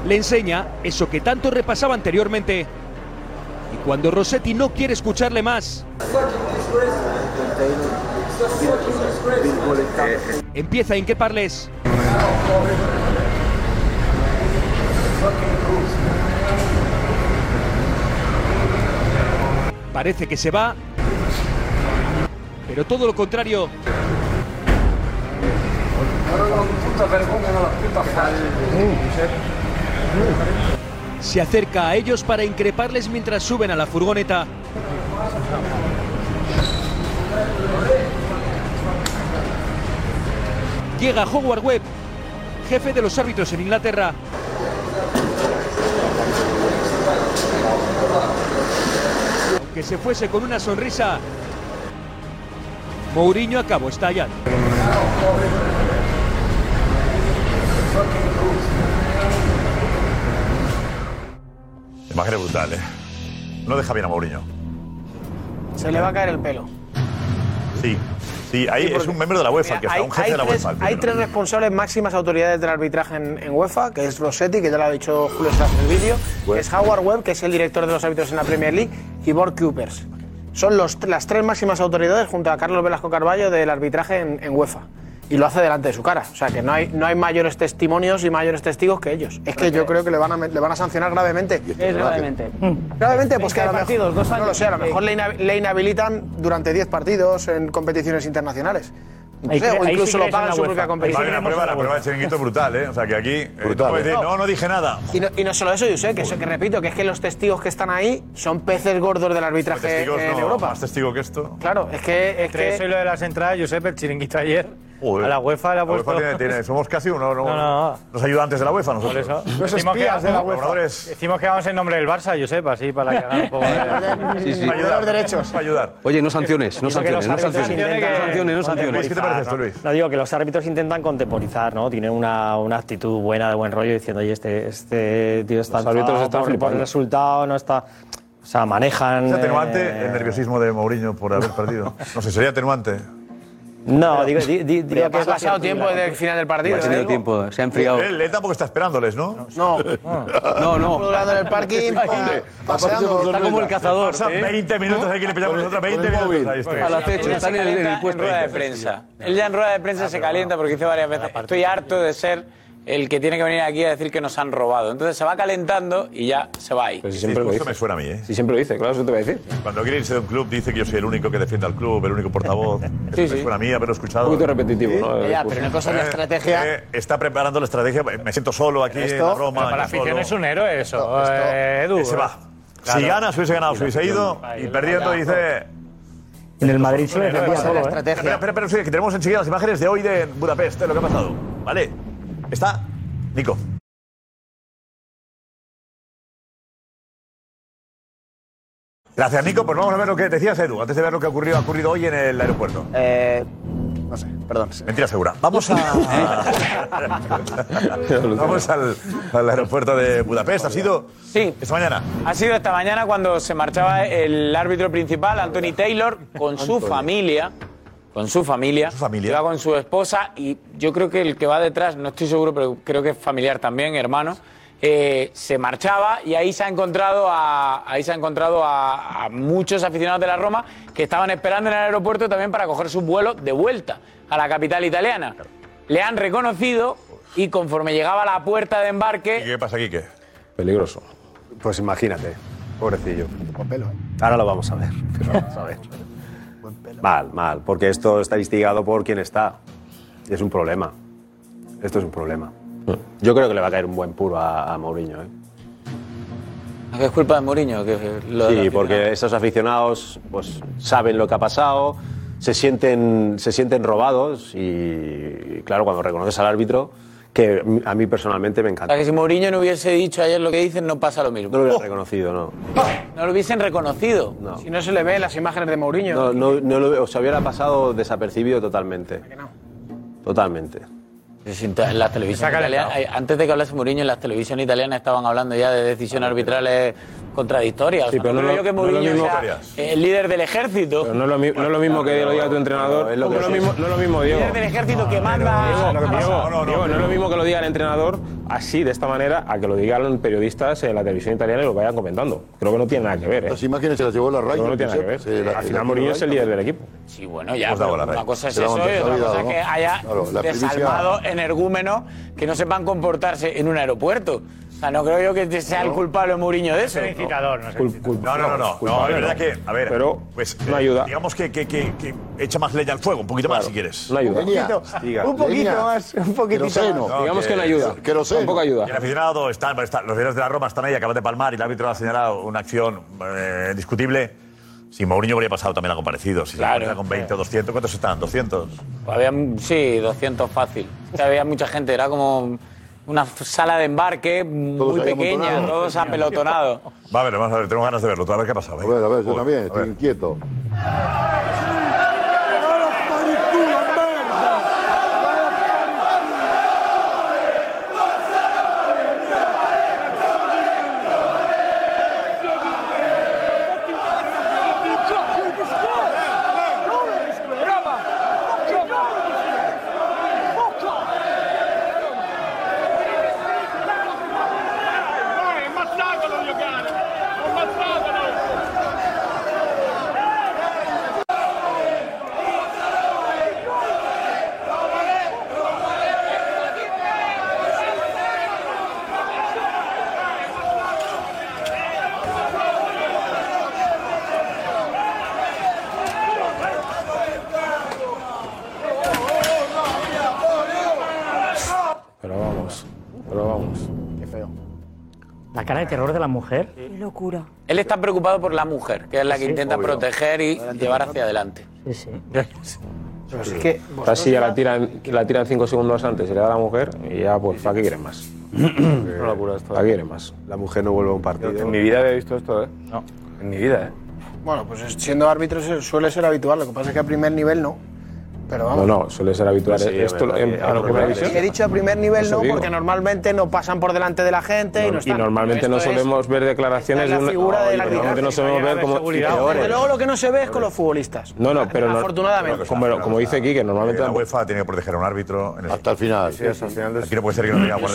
Le enseña eso que tanto repasaba anteriormente. Cuando Rossetti no quiere escucharle más, empieza a inqueparles. Parece que se va, pero todo lo contrario. Se acerca a ellos para increparles mientras suben a la furgoneta. Llega Howard Webb, jefe de los árbitros en Inglaterra. Aunque se fuese con una sonrisa, Mourinho acabó estallando. Imagen brutal, ¿eh? No deja bien a Mourinho. Se le va a caer el pelo. Sí. Sí, ahí Sí, es un miembro de la UEFA, que está, hay, un jefe de la tres, UEFA. hay tres responsables máximas autoridades del arbitraje en, en UEFA, que es Rossetti, que ya lo ha dicho Julio en el vídeo, que es Howard Webb, que es el director de los árbitros en la Premier League, y Borg Kupers. Son los, las tres máximas autoridades junto a Carlos Velasco Carballo del arbitraje en, en UEFA. Y lo hace delante de su cara. O sea que no hay, no hay mayores testimonios y mayores testigos que ellos. Es que yo creo que le van a, le van a sancionar gravemente. Es gravemente. Gravemente, pues que a lo 20 mejor, partidos, dos no años. lo sé, a lo mejor le, ina- le inhabilitan durante 10 partidos en competiciones internacionales. No sé, o incluso sí lo crees paga en en la su propia competición. Vale, la prueba, la prueba del chiringuito brutal, ¿eh? O sea que aquí. eh, tú puedes decir, no, no dije nada. Y no, y no solo eso, yo sé que, eso, que repito, que es que los testigos que están ahí son peces gordos del arbitraje Testigos, en no, Europa. Más testigo que esto. Claro, es que. Es Entre eso y que lo de las entradas, Josep, el chiringuito ayer. Joder. A la UEFA le ha La UEFA puesto. tiene- tiene- somos casi uno, no, No, no. los ayudantes de la UEFA Por nosotros. eso. Los Decimos que espías de la vamos- UEFA. Colaboradores. Decimos que vamos en nombre del Barça, Josep, así para que hagan un poco de. Sí, sí. Para ayudar, los derechos. Para ayudar. Oye, no sanciones, no sanciones, no sanciones. intentan- No sanciones, no ¿Qué te sanciones. parece esto, Luis? No digo que los árbitros intentan contemporizar, ¿no? Tienen una, una actitud buena, de buen rollo, diciendo, oye, este, este tío está Los árbitros están por, por el resultado, no está. O sea, manejan. ¿Es atenuante eh, el nerviosismo de Mourinho por haber perdido? (laughs) No sé, sería atenuante. No, digo, di- di- digo Pero que ha es la pasado que- tiempo desde el final del partido. Ha tenido ¿eh? tiempo, se ha enfriado. Él, él tampoco está esperándoles, ¿no? No. (laughs) No, no. Pululando en el parking, pa- paseando. Está como el cazador. Pasan ¿eh? 20 minutos, aquí le pillamos nosotros 20 minutos. Está. Acecho, Él están se en el, puesto. en rueda de prensa. Él ya en rueda de prensa se calienta porque dice varias veces, estoy harto de ser el que tiene que venir aquí a decir que nos han robado. Entonces se va calentando y ya se va ahí. Pero si Sí, siempre lo esto dice. me suena a mí, ¿eh? Si siempre lo dice, claro, eso te voy a decir. Cuando quiere irse de un club dice que yo soy el único que defiende al club, el único portavoz. Eso Sí, me sí. suena a mí haberlo escuchado. Un poquito repetitivo, ¿no? El Ya, pero una cosa es la Eh, estrategia. eh, está preparando la estrategia. Me siento solo aquí en la Roma. Para la afición solo. es un héroe eso, eh, Edu. Ese va. Claro. Si gana, si hubiese ganado, si hubiese ido. Y perdiendo, dice. En el Madrid se le la ¿eh? estrategia. Espera, espera, espera, que tenemos enseguida las imágenes de hoy de Budapest, de lo que ha pasado. ¿Vale? Está Nico. Gracias, Nico. Pues vamos a ver lo que decías, Edu, antes de ver lo que ha ocurrido hoy en el aeropuerto. Eh, no sé, perdón. Mentira segura. Vamos a. (laughs) Vamos al, al aeropuerto de Budapest. ¿Ha sido Sí. esta mañana? Ha sido esta mañana cuando se marchaba el árbitro principal, Anthony Taylor, con su familia. Con su familia. Su familia. Iba con su esposa y yo creo que el que va detrás, no estoy seguro, pero creo que es familiar también, hermano. eh, se marchaba y ahí se ha encontrado a ahí se ha encontrado a, a muchos aficionados de la Roma que estaban esperando en el aeropuerto también para coger su vuelo de vuelta a la capital italiana. Le han reconocido y conforme llegaba a la puerta de ¿Y embarque qué pasa aquí? ¿Qué? Peligroso. Pues imagínate, pobrecillo. ¿eh? Ahora lo vamos a ver. Vamos a ver. Mal, mal, porque esto está instigado por quien está. Es un problema. Esto es un problema. Yo creo que le va a caer un buen puro a, a Mourinho. ¿eh? ¿Qué es culpa de Mourinho? Que lo de Sí, porque esos aficionados pues, saben lo que ha pasado, se sienten, se sienten robados y, claro, cuando reconoces al árbitro, que a mí personalmente me O encanta. sea, que si Mourinho no hubiese dicho ayer lo que dicen, no pasa lo mismo. No lo hubiera reconocido, no. No lo hubiesen reconocido. No. Si no se le ve las imágenes de Mourinho. No, no, no lo, o sea, hubiera pasado desapercibido totalmente. Totalmente. En las televisiones italianas, eh, antes de que hablase Mourinho, en las televisiones italianas estaban hablando ya de decisiones arbitrales contradictorias. O Sí, sea, pero no no creo lo- yo que no es lo Mourinho mismo- sea el líder del ejército. Pero no es lo, mi- no es lo mismo que lo diga tu entrenador. es lo no, que es lo mismo, no es lo mismo, Diego. líder del ejército que manda. Diego, a- Diego, no, es lo mismo que lo diga el entrenador así, de esta manera, a que lo digan periodistas en la televisión italiana y lo vayan comentando. Creo que no tiene nada que ver. ¿eh? Las imágenes se las llevó la que no tiene nada que ver. Sí, la- Al final Mourinho es el líder del equipo. Sí, bueno, ya, una cosa es eso y otra cosa es que haya desalmados energúmenos que no sepan comportarse en un aeropuerto. O sea, no creo yo que sea el culpable Mourinho de eso. Es el incitador, no es el Cul- incitador. cul- No, no, no, no. No, es verdad no. que, a ver, Pero pues, no eh, ayuda. Digamos que, que, que, que echa más leña al fuego, un poquito más si quieres. No ayuda. Leña, Un poquito leña, más, un poquitito queroseno. más. Digamos que- que no ayuda. queroseno. Tampoco Y el ayuda. aficionado, están, está- los aficionados de la Roma están ahí, acaban de palmar y el árbitro ha señalado una acción eh, discutible. Si Mourinho habría pasado también ha comparecido. Si Claro. se encuentra con 20 o 200, ¿cuántos están? 200. Había, sí, 200 fácil. Había mucha gente, era como una sala de embarque muy pequeña, todos apelotonados. Va a ver, vamos a ver, tenemos ganas de verlo. A ver qué ha pasado. A ver, a ver, yo también, a estoy ver. inquieto. Él está preocupado por la mujer, que es la que intenta proteger y llevar hacia adelante. Sí, sí. (laughs) Pero es que Casi ya la tiran, la tiran cinco segundos antes y le da a la mujer y ya, pues, ¿para qué quieren más? (clears throat) Una locura esto. ¿Para qué quieren más? La mujer no vuelve a un partido. En mi vida había visto esto, ¿eh? No. En mi vida, ¿eh? Bueno, pues siendo árbitro se- suele ser habitual. Lo que pasa es que a primer nivel no. Pero. No, no, suele ser habitual. Esto verdad, en, en, primera visión. He dicho a primer nivel pues no, porque normalmente no pasan por delante de la gente y no están. Y normalmente no solemos ver declaraciones de una figura no, de la Normalmente no solemos ver como Desde luego lo que no se ve es con los futbolistas. No, no, pero afortunadamente. Como, dice aquí que normalmente la UEFA tiene que proteger a un árbitro hasta el final. Aquí no puede ser que no diga por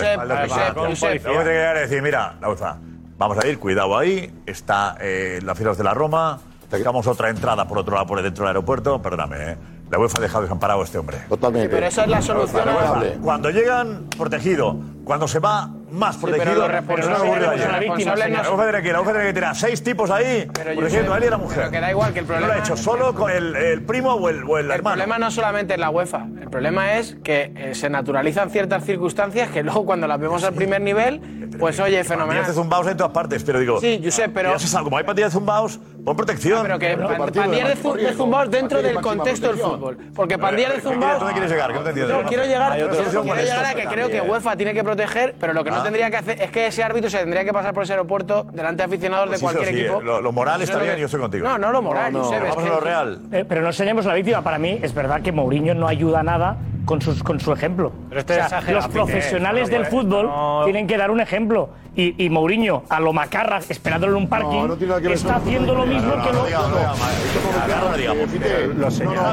llegar a decir, mira, la UEFA, vamos a ir, cuidado ahí, está eh, las filas de la Roma Sacamos otra entrada por otro lado, por dentro del aeropuerto. Perdóname, ¿eh? La UEFA ha dejado desamparado a este hombre. Totalmente. Pero esa es la solución. La cuando llegan, protegido. Cuando se va, más protegido. Sí, pero no ayer. La víctima, la tiene que, la UEFA seis tipos ahí protegiendo a él y a la mujer. Pero que da igual que el problema. No lo ha hecho solo con el, primo o el, o el, hermano. El problema no solamente es la UEFA. El problema es que eh, se naturalizan ciertas circunstancias que luego cuando las vemos sí. al primer nivel, pues oye, fenomenal. Pandillas de zumbaos en todas partes, pero digo. Sí, Josep, pero. Como hay pandillas de zumbaos Pon protección. Ah, pero que no, pan, de, zumbaos de zumbaos dentro del contexto del fútbol. Porque pandillas de eh, zumbaos... ¿Dónde quieres llegar? ¿Qué te entiendes? No, quiero llegar, quiero llegar a que creo que UEFA tiene que proteger, pero lo que no ah. tendría que hacer es que ese árbitro se tendría que pasar por ese aeropuerto delante de aficionados pues de cualquier equipo. Eh, lo moral está bien, yo estoy contigo. No, no lo moral, Vamos a lo real. Eh, pero no seremos la víctima. Para mí es verdad que Mourinho no ayuda nada con, sus, con su ejemplo. Pero este o sea, los profesionales Piqué, del eh, fútbol no. tienen que dar un ejemplo. Y, y Mourinho, a lo macarra, esperándolo en un parking, no, no está haciendo lo mismo que lo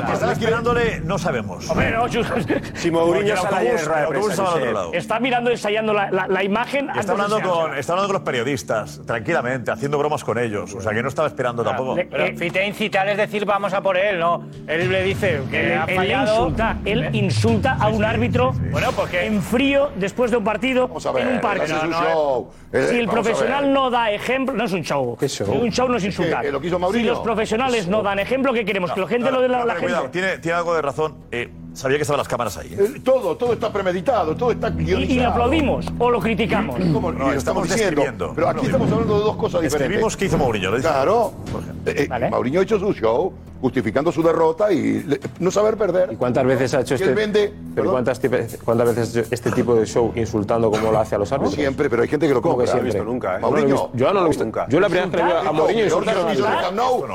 que está esperándole, no sabemos. Si Mourinho Está mirando, ensayando la, la, imagen. Está hablando, con, está hablando con los periodistas, tranquilamente, haciendo bromas con ellos. O sea, que no estaba esperando tampoco. Pero eh, Fite incitar es decir, vamos a por él, ¿no? Él le dice que ha fallado. Él insulta insulta a un árbitro en frío después de un partido en un parque. Eh. Si el profesional no da ejemplo, no es un show. Un show no es insultar. Si los profesionales no dan ejemplo, ¿qué queremos? que la gente lo dé la, la gente. Cuidado, tiene, tiene algo de razón. Eh, Sabía que estaban las cámaras ahí. ¿eh? Eh, todo, todo está premeditado, todo está guionizado. ¿Y, y lo aplaudimos o lo criticamos? No, estamos, diciendo. Pero aquí estamos hablando de dos cosas diferentes. Qué hizo Mourinho. claro. Eh, eh ha hecho su show justificando su derrota y no saber perder. ¿Y cuántas veces ha hecho este? Vende, ¿cuántas, cuántas veces este tipo de show insultando como lo hace a los árbitros? No siempre, pero hay gente que lo compra. Siempre. No lo he visto nunca. ¿eh? Yo no lo he visto nunca. Yo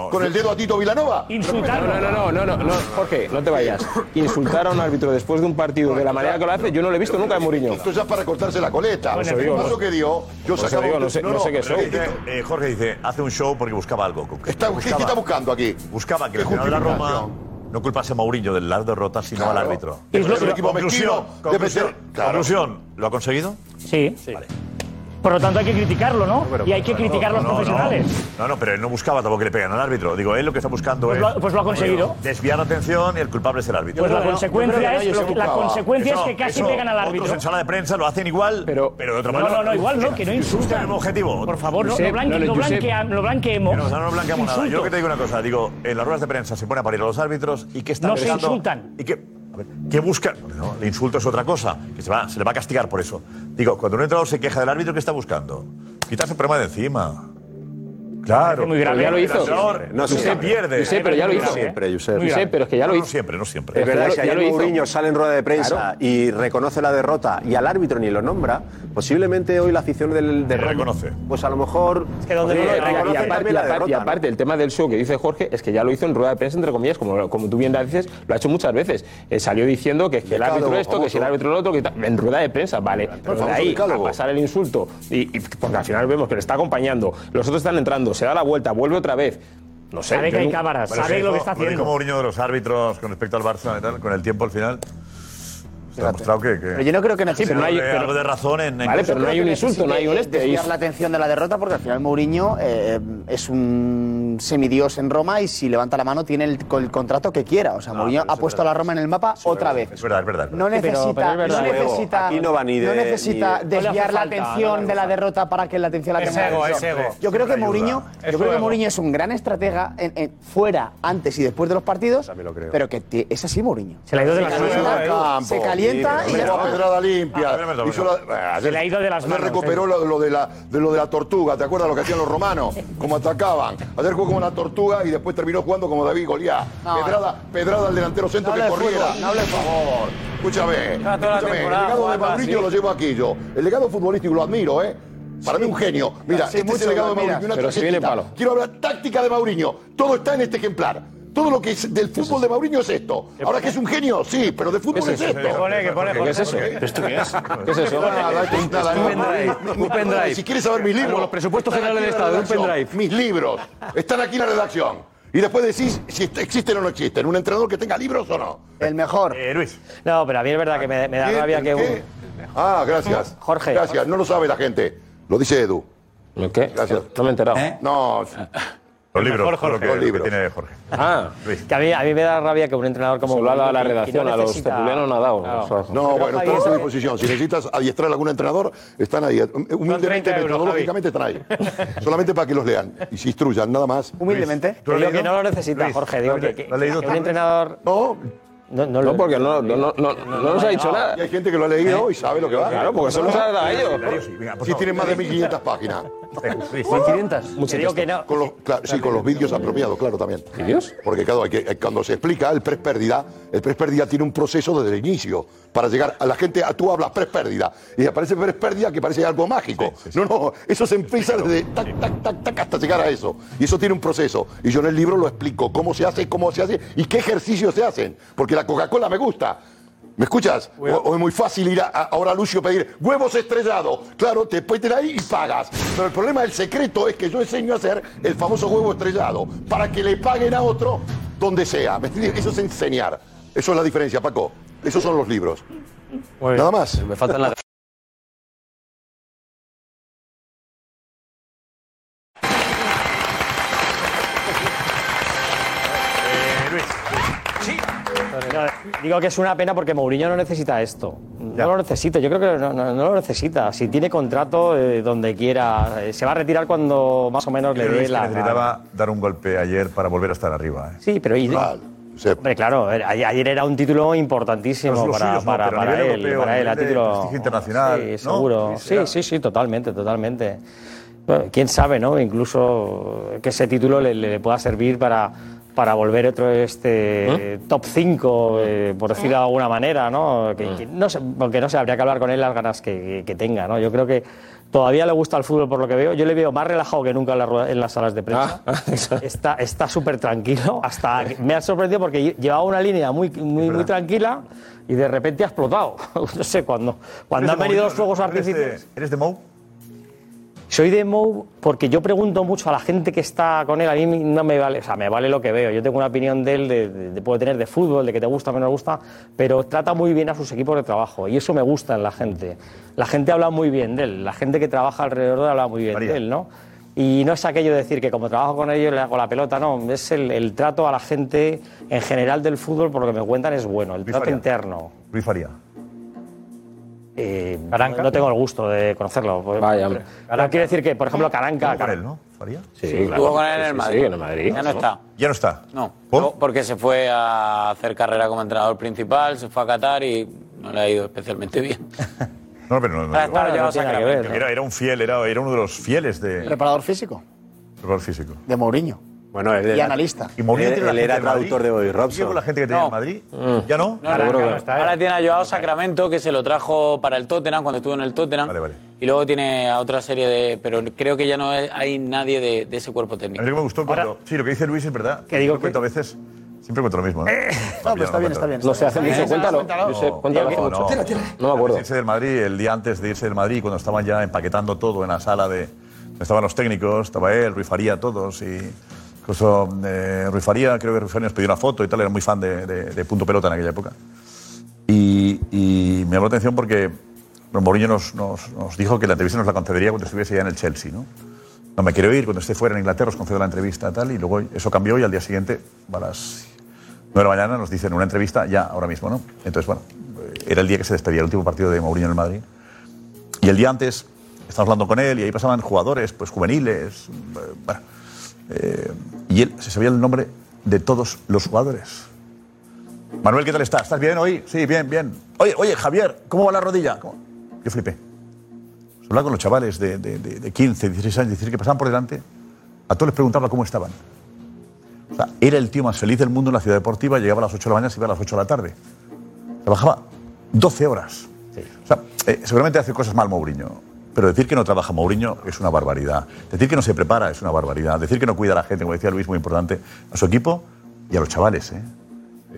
con el dedo a Tito Vilanova. Insultar. No, no, no, no, no, Jorge, no te vayas. (laughs) insultar a un árbitro después de un partido de la manera que lo hace, yo no lo he visto nunca de Mourinho. Esto ya para cortarse la coleta. Bueno, el paso que dio, yo sacaba digo, no sé, no, no sé qué eh, Jorge dice, hace un show porque buscaba algo. Que está, buscaba, ¿Qué está buscando aquí? Buscaba que el de la Roma no culpase a Mourinho de las derrotas, sino claro. al árbitro. Es lo, conclusión, conclusión, conclusión, claro. conclusión, ¿lo ha conseguido? Sí. sí. Vale. Por lo tanto, hay que criticarlo, ¿no? Y hay que criticar a los profesionales. No. no, pero él no buscaba tampoco que le peguen al árbitro. Digo, él lo que está buscando pues es. Lo, pues lo ha conseguido. desviar la atención y el culpable es el árbitro. Pues la, consecuencia, es, que, la consecuencia es que casi eso, pegan al árbitro. Otros en sala de prensa lo hacen igual, pero, pero de otra manera. No, no, no, igual no, que no insultan. objetivo. Por favor, no, lo, blanqueemos. No, no, blanqueamos nada. Yo lo que te digo una cosa, digo, en las ruedas de prensa se pone a parir a los árbitros y que están No se insultan. ¿Qué busca? El insulto es otra cosa, que se, va, se le va a castigar por eso. Digo, cuando un entrenador se queja del árbitro, ¿qué está buscando? Quitarse el problema de encima. Claro. Muy grave. Ya lo hizo. No, se pierde. Yo sé, pero ya lo hizo. Siempre, yo sé, pero es que ya lo hizo. No siempre, no siempre. Es verdad, si ayer Mourinho sale en rueda de prensa y reconoce la derrota y al árbitro ni lo nombra, posiblemente hoy la afición del de reconoce. Pues a lo mejor es que donde y, aparte, derrota, y aparte el tema del show que dice Jorge es que ya lo hizo en rueda de prensa entre comillas, como, como tú bien dices, lo ha hecho muchas veces. Eh, salió diciendo que, es que el árbitro esto, que si el árbitro lo otro, que en rueda de prensa, vale. Pero de ahí a pasar el insulto y, porque al final vemos que le está acompañando, los otros están entrando, se da la vuelta, vuelve otra vez. No sé. Sabe que hay cámaras, sabe lo que está haciendo. Lo dijo Mourinho de los árbitros con respecto al Barça, y tal, con el tiempo al final. Está demostrado que, que... Pero yo no creo que no sí, pero no hay pero, algo de razón en, en vale, pero no hay un insulto, no hay un este. Desviar la atención de la derrota porque al final Mourinho eh, eh, es un semidios en Roma y si levanta la mano tiene el, el contrato que quiera. O sea, no, Mourinho ha puesto verdad. a la Roma en el mapa sí, otra vez. Es verdad, es verdad. No necesita, no necesita, Aquí no, va ni de, no necesita ni de, desviar la atención de la derrota para que la atención la tenga. Es ego, es ego. Yo creo que Mourinho, yo creo que Mourinho es un gran estratega fuera, antes y después de los partidos. Pero que es así Mourinho. Se la ha ido de la eh revienta y ya. pedrada limpia. Ah, y la- ah, Se le ha ido de las manos, recuperó eh. lo, de la, de lo de la tortuga. ¿Te acuerdas lo que hacían los romanos? (laughs) Cómo atacaban. Ayer jugó como una tortuga y después terminó jugando como David Goliat. No, pedrada, pedrada al delantero centro que corriera. Por favor. Escúchame. Escúchame, El legado de Mauricio lo llevo aquí yo. El legado futbolístico lo admiro, ¿eh? Para mí un genio. Mira, Sí, este es el legado de admiras. Pero si viene palo. Quiero hablar táctica de Mauriño. Todo está en este ejemplar. Todo lo que es del fútbol de Mourinho es esto. Ahora que es un genio, sí, pero de fútbol es, esto. ¿Qué pone? ¿Qué pone, ¿Qué es eso? ¿Esto qué es? ¿Qué es eso? Un pendrive, pendrive. Si quieres saber mis libros. Como los presupuestos generales del Estado, un redacción. Mis libros. Están aquí en la redacción. Y después decís si existen o no existen. Un entrenador que tenga libros o no. El mejor. Luis. No, pero a mí es verdad que me, me da ¿Qué? rabia que ¿El un. Ah, gracias. Jorge. Gracias. No lo sabe la gente. Lo dice Edu. ¿Qué? Gracias. No me he enterado. No. Los libros, Mejor lo que, Los lo que libros. tiene Jorge. Ah. Que a mí, a mí me da rabia que un entrenador como. Solo a la- a la que- que redacción, a los necesita- tertulianos no ha dado. Claro. O sea, No, bueno, todo a disposición. Si necesitas adiestrar a algún entrenador, están ahí. Humildemente, 30 euros, metodológicamente están ahí. Solamente para que los lean y se instruyan, nada más. Humildemente. ¿Tú lo que no lo necesita, Luis, Jorge. Digo ¿lo has que, le- que- que un entrenador. No. No, no, No, porque no, no, no, no, no nos ha dicho nada. Y hay gente que lo ha leído y sabe lo que va. Claro, porque eso nos ha dado a ellos. Si tienen más de 1500 páginas. 1.500. Mucho digo que no. Con los, claro, sí, con los vídeos apropiados, claro, también. ¿Vídeos? Porque claro, hay que- eh, cuando se explica el pres pérdida, el pres pérdida tiene un proceso desde el inicio para llegar a la gente. A, tú hablas pres pérdida y aparece pres pérdida que parece algo mágico. No, no, eso se empieza desde tac, tac, tac, tac hasta llegar a eso. Y eso tiene un proceso. Y yo en el libro lo explico cómo se hace, cómo se hace y qué ejercicios se hacen. Porque la Coca-Cola me gusta. ¿Me escuchas? O, o es muy fácil ir a, a- ahora a Lucio pedir huevos estrellados. Claro, te ir ahí y pagas. Pero el problema, el secreto es que yo enseño a hacer el famoso huevo estrellado para que le paguen a otro donde sea. ¿Me entiendes? Eso es enseñar. Eso es la diferencia, Paco. Esos son los libros. Nada más. Me faltan las. Digo que es una pena porque Mourinho no necesita esto. No lo necesita, yo creo que no, no- no lo necesita. Si tiene contrato eh, donde quiera, eh, se va a retirar cuando más o menos le dé la. necesitaba dar un golpe ayer para volver a estar arriba. ¿eh? Sí, pero. y- Hombre, claro, ayer era un título importantísimo No para, suyos, no, para, a para nivel él. europeo, para él, a título. prestigio internacional, Sí, ¿no? seguro. Sí, sí, sí, totalmente, totalmente. Bueno, quién sabe, ¿no? Incluso que ese título le, le pueda servir para, para volver otro este top 5, eh, por decirlo de alguna manera, ¿no? Que, que no sé, porque no sé, habría que hablar con él las ganas que, que- que tenga, ¿no? Yo creo que todavía le gusta el fútbol por lo que veo. Yo le veo más relajado que nunca en, las ruedas- en las salas de prensa. (laughs) está está súper tranquilo. Hasta me ha sorprendido porque llevaba una línea muy, muy, muy tranquila y de repente ha explotado. (laughs) no sé, cuando, cuando han ¿Eres de venido los fuegos ¿Eres de- artificiales. ¿Eres de Mou? Soy de Mou porque yo pregunto mucho a la gente que está con él. A mí no me vale, o sea, me vale lo que veo. Yo tengo una opinión de él, de, de- de- puede tener de fútbol, de que te gusta o no te gusta, pero trata muy bien a sus equipos de trabajo y eso me gusta en la gente. La gente habla muy bien de él, la gente que trabaja alrededor de él habla muy bien de él, ¿no? Y no es aquello de decir que como trabajo con ellos le hago la pelota, no, es el, el trato a la gente en general del fútbol, por lo que me cuentan, es bueno, el trato Faría. interno. Luis Faría. Eh, no, no tengo el gusto de conocerlo. Vaya, hombre. Pero quiero decir que, por ejemplo, Caranca. Estuvo con él, ¿no? Faría. Sí, Estuvo con él en el Madrid. Ya no está. Ya no está. No, no, porque se fue a hacer carrera como entrenador principal, se fue a Qatar y no le ha ido especialmente bien. (laughs) No, pero no. no, está no, tiene que ver, Era, era un fiel, era, era uno de los fieles de. Preparador físico Preparador físico. de Mourinho. Bueno, él Y analista. ¿Y Mourinho Él- tiene él era traductor de Bobby Robson. ¿Sigue con la gente que tenía No. en Madrid? ¿Ya no? No, ahora, ahora tiene a Joao Sacramento, que se lo trajo para el Tottenham cuando estuvo en el Tottenham. Y luego tiene a otra serie de. Pero creo que ya no hay nadie de, de ese cuerpo A técnico. mí lo que me gustó cuando. Sí, lo que dice Luis es verdad. Que digo cuento a veces. Siempre cuento lo mismo. ¿no? No, pero está bien, está bien. No se hace mucho, cuéntalo. No, cuéntalo hace no, no. No me acuerdo. Irse del Madrid, el día antes de irse del Madrid, cuando estaban ya empaquetando todo en la sala de. Estaban los técnicos, estaba él, Rui Faría, todos. Y incluso eh, Faría, creo que Rui Faría nos pidió una foto y tal, era muy fan de, Punto Pelota en aquella época. Y, y me llamó la atención porque Mourinho nos, dijo que la entrevista nos la concedería cuando estuviese ya en el Chelsea, ¿no? No me quiero ir, cuando esté fuera en Inglaterra os concedo la entrevista tal, y luego eso cambió y al día siguiente, a las 9 de la mañana, nos dicen una entrevista ya, ahora mismo, ¿no? Entonces, bueno, eh, era el día que se despedía, el último partido de Mourinho en el Madrid. Y el día antes, estábamos hablando con él y ahí pasaban jugadores, pues juveniles, eh, bueno, eh, y él se sabía el nombre de todos los jugadores. Manuel, ¿qué tal estás? ¿Estás bien hoy? Sí, bien, bien. Oye, oye, Javier, ¿cómo va la rodilla? ¿Cómo? Yo flipé. Hablaba con los chavales de, de, de- de 15, 16 años, decir que pasaban por delante, a todos les preguntaba cómo estaban. O sea, era el tío más feliz del mundo en la ciudad deportiva, llegaba a las 8 de la mañana, se iba a las 8 de la tarde. Trabajaba 12 horas. O sea, eh, seguramente hace cosas mal Mourinho, pero decir que no trabaja Mourinho es una barbaridad. Decir que no se prepara es una barbaridad. Decir que no cuida a la gente, como decía Luis, muy importante, a su equipo, y a los chavales. ¿eh?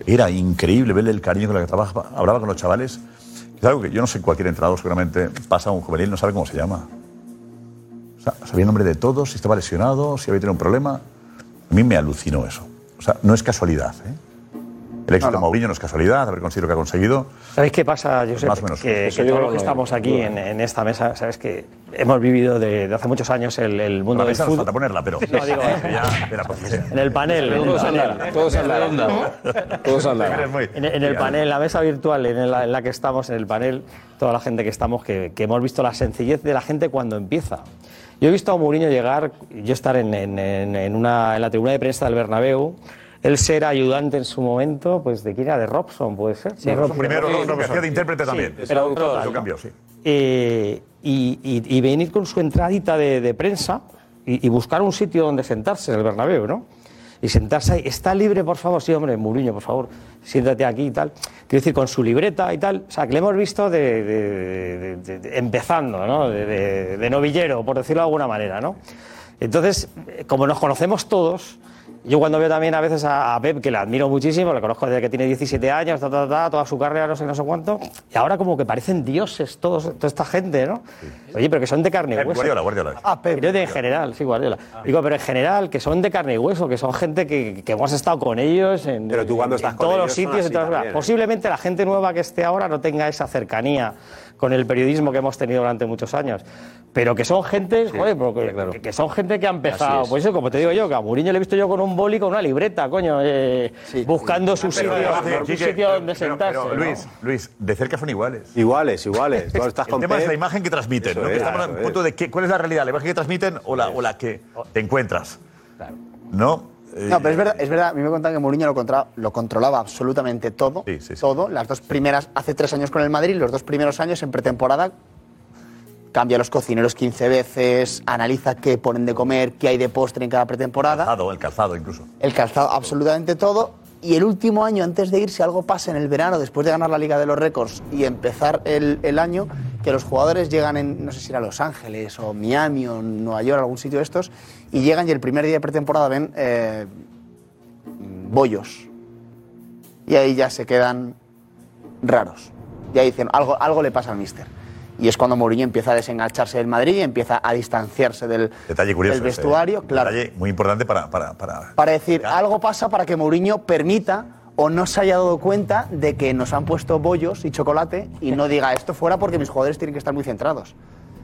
Era increíble verle el cariño con el que trabaja, hablaba con los chavales. Es algo que yo no sé, cualquier entrenador seguramente pasa a un juvenil, no sabe cómo se llama. O sea, sabía el nombre de todos, si estaba lesionado, si había tenido un problema. A mí me alucinó eso. O sea, no es casualidad. ¿eh? El éxito de Mourinho no es casualidad, haber conseguido lo que ha conseguido. ¿Sabéis qué pasa, Josep? Más o menos. Que, que yo todos no los que estamos aquí en, en esta mesa, sabes que hemos vivido de, de hace muchos años el, el mundo La del fútbol. falta ponerla, pero. (laughs) No, digo, (laughs) posición. en el panel, en el Todos panel. todos. En, en el panel, en la mesa virtual en la, en la que estamos, en el panel, toda la gente que estamos, que, que hemos visto la sencillez de la gente cuando empieza. Yo he visto a Mourinho llegar, yo estar en, en- en- en una, en la tribuna de prensa del Bernabéu, él ser ayudante en su momento, pues de quién era, de Robson, puede ser. Sí, Robson. primero Robson, que hacía de intérprete Sí, también. cambió, sí. Eh, y, y- y venir con su entradita de, de prensa y, y buscar un sitio donde sentarse en el Bernabéu, ¿no? Y sentarse ahí, ¿está libre, por favor? Sí, hombre, Mourinho, por favor, siéntate aquí y tal. Quiero decir, con su libreta y tal. O sea, que le hemos visto de, de- empezando, ¿no? De novillero, por decirlo de alguna manera, ¿no? Entonces, eh, como nos conocemos todos, yo cuando veo también a veces a, a Pep, que le admiro muchísimo, le conozco desde que tiene 17 años, ta, ta, ta, toda su carrera, no sé, no sé cuánto, y ahora como que parecen dioses todos, toda esta gente, ¿no? Oye, pero que son de carne y hueso. Guardiola, Guardiola. Ah, Pep. Yo de en general, sí, Guardiola. Digo, pero en general, que son de carne y hueso, que son gente que, que hemos estado con ellos en, Pero tú cuando en estás con todos los ellos son sitios. en todas- también, ¿eh? Posiblemente la gente nueva que esté ahora no tenga esa cercanía con el periodismo que hemos tenido durante muchos años. Pero que son gente, joder, que, que- que son gente que ha empezado, es. pues eso, como te digo yo, que a Mourinho le he visto yo con un boli, con una libreta, coño, eh, buscando su sitio, Pero, sitio donde pero- sentarse. pero, ¿no? Luis, Luis, de cerca son iguales. Iguales, iguales. Tú (laughs) estás el con tema es la imagen que transmiten, Eso ¿no? Que es, estamos eso al es. punto de qué- cuál es la realidad, la imagen que transmiten o la, o la que te encuentras. ¿No? Eh, No, pero es verdad, es verdad, a mí me contan que Mourinho lo, contra- lo controlaba absolutamente todo, todo, las dos primeras, hace tres años con el Madrid, los dos primeros años en pretemporada, cambia a los cocineros 15 veces, analiza qué ponen de comer, qué hay de postre en cada pretemporada, calzado, el calzado incluso. el calzado, absolutamente todo, y el último año antes de irse algo pasa en el verano, después de ganar la Liga de los Récords y empezar el, el año, que los jugadores llegan en, no sé si era Los Ángeles o Miami o Nueva York, algún sitio de estos, y llegan y el primer día de pretemporada ven eh, bollos. Y ahí ya se quedan raros. Y ahí dicen, algo, algo le pasa al mister. Y es cuando Mourinho empieza a desengancharse del Madrid y empieza a distanciarse del, Detalle curioso. del ese, vestuario. ¿eh? claro Detalle muy importante para, para, para para decir algo pasa para que Mourinho permita o no se haya dado cuenta de que nos han puesto bollos y chocolate y no diga esto fuera porque mis jugadores tienen que estar muy centrados.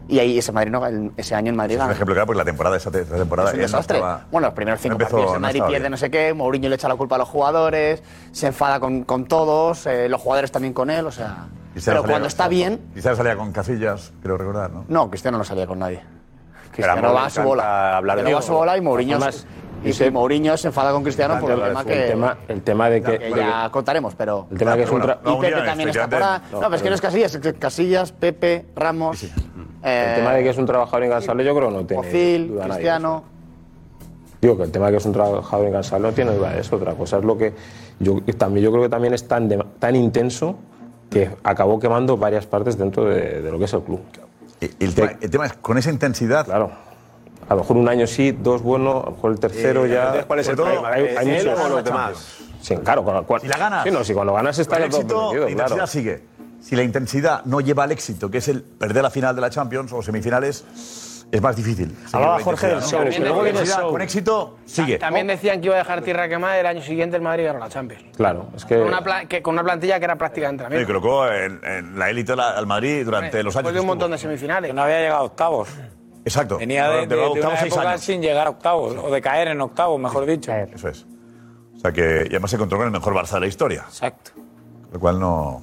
Y ahí ese, Madrid no- ese año en Madrid Es un ejemplo claro porque la temporada, esa te- esa temporada Es un él no desastre. estaba- bueno, los primeros cinco no empezó- partidos el no Madrid estaba pierde bien. no sé qué, Mourinho le echa la culpa a los jugadores, se enfada con, con todos, eh, los jugadores también con él, o sea... Cristiano Pero cuando con- está bien... Cristiano salía con Casillas, creo recordar, ¿no? No, Cristiano no salía con nadie. Cristiano va a su bola. hablar de va a su bola y Mourinho, Además, se- y, y Mourinho se enfada con Cristiano por el tema el que... tema, el tema de que, que ya contaremos, pero... el tema que es un tra- Y Pepe también está por ahí. No, pero es que no es Casillas, es que Casillas, Pepe, Ramos... eh, el tema de que es un trabajador incansable yo creo que no tiene Ozil. Cristiano... Digo que el tema de que es un trabajador incansable no tiene duda eso. Otra cosa es lo que yo también yo creo que también es tan, de- tan intenso que acabó quemando varias partes dentro de, de lo que es el club. El tema, el tema es con esa intensidad. Claro. A lo mejor un año sí, dos buenos, a lo mejor el tercero Sí, ya. ¿cuál es el problema? Hay, hay ¿Él muchos- o los demás? Sí, claro. Con, con- Si la ganas. Sí, no, si cuando ganas está todo éxito, la intensidad claro. sigue. Si la intensidad no lleva al éxito, que es el perder la final de la Champions o semifinales, es más difícil. Hablaba la Jorge del luego con viene el intensidad, show. Con éxito, sigue. También decían que iba a dejar tierra quemada y el año siguiente el Madrid ganó la Champions. Claro, es que. Con una, que- con una plantilla que era prácticamente la Y colocó en, en la élite al Madrid durante los años. Después de un montón de semifinales. Que no había llegado a octavos. Exacto. Venía de, de- de octavos una seis época años. sin llegar a octavos, o de caer en octavos, mejor dicho. Eso es. O sea que, y además se encontró con el mejor Barça de la historia. Exacto. Lo cual no.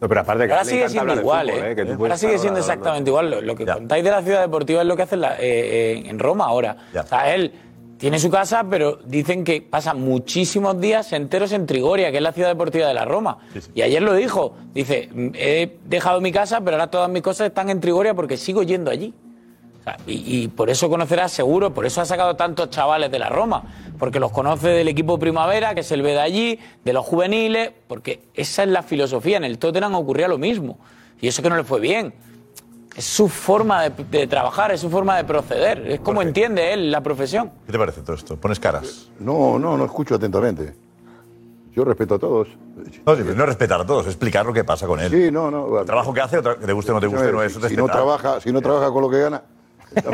No, pero aparte que Ahora sigue siendo igual, fútbol, ¿eh? ¿eh? Que tú Ahora sigue siendo exactamente igual. Lo, lo que contáis de la ciudad deportiva es lo que hace en, la- eh, eh, en Roma ahora. O sea, él tiene su casa, pero dicen que pasa muchísimos días enteros en Trigoria, que es la ciudad deportiva de la Roma. Y ayer lo dijo. Dice, "Mm, he dejado mi casa, pero ahora todas mis cosas están en Trigoria porque sigo yendo allí. O sea, y, y por eso conocerás seguro, por eso ha sacado tantos chavales de la Roma, porque los conoce del equipo Primavera, que es el B de allí, de los juveniles, porque esa es la filosofía. En el Tottenham ocurría lo mismo, y eso que no le fue bien. Es su forma de, de trabajar, es su forma de proceder, es como entiende él la profesión. ¿Qué te parece todo esto? ¿Pones caras? No, no, no escucho atentamente. Yo respeto a todos. No, sí, no respetar a todos, explicar lo que pasa con él. Sí, no, no. El trabajo que hace, que te guste o no te guste, no es si, no trabaja, si no trabaja con lo que gana,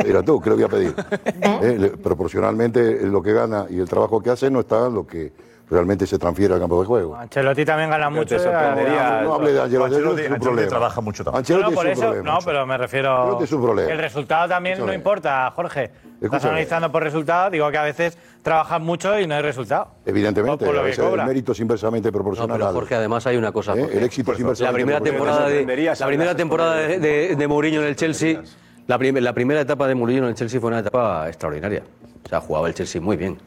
dirás tú, ¿qué le voy a pedir? Eh, proporcionalmente lo que gana y el trabajo que hace no está en lo que realmente se transfiere al campo de juego. Ancelotti también gana mucho. sorprendería- No hable de Ancelotti, Ancelotti- es Ancelotti problema. trabaja mucho también. Ancelotti No, por es su eso, problema. no, pero me refiero. Ancelotti es su problema. El resultado también no Escúchame. importa, Jorge. Estás Escúchame. analizando por resultado, digo que a veces trabajan mucho y no hay resultado. Evidentemente, Por lo a que veces el cobra. mérito es inversamente proporcional. pero al- Jorge, además hay una cosa. ¿Eh? El éxito es inversamente La primera temporada de, proporcional. la primera temporada de, de, de Mourinho en el Chelsea, la, prim- la primera etapa de Mourinho en el Chelsea fue una etapa extraordinaria. O sea, jugaba el Chelsea muy bien.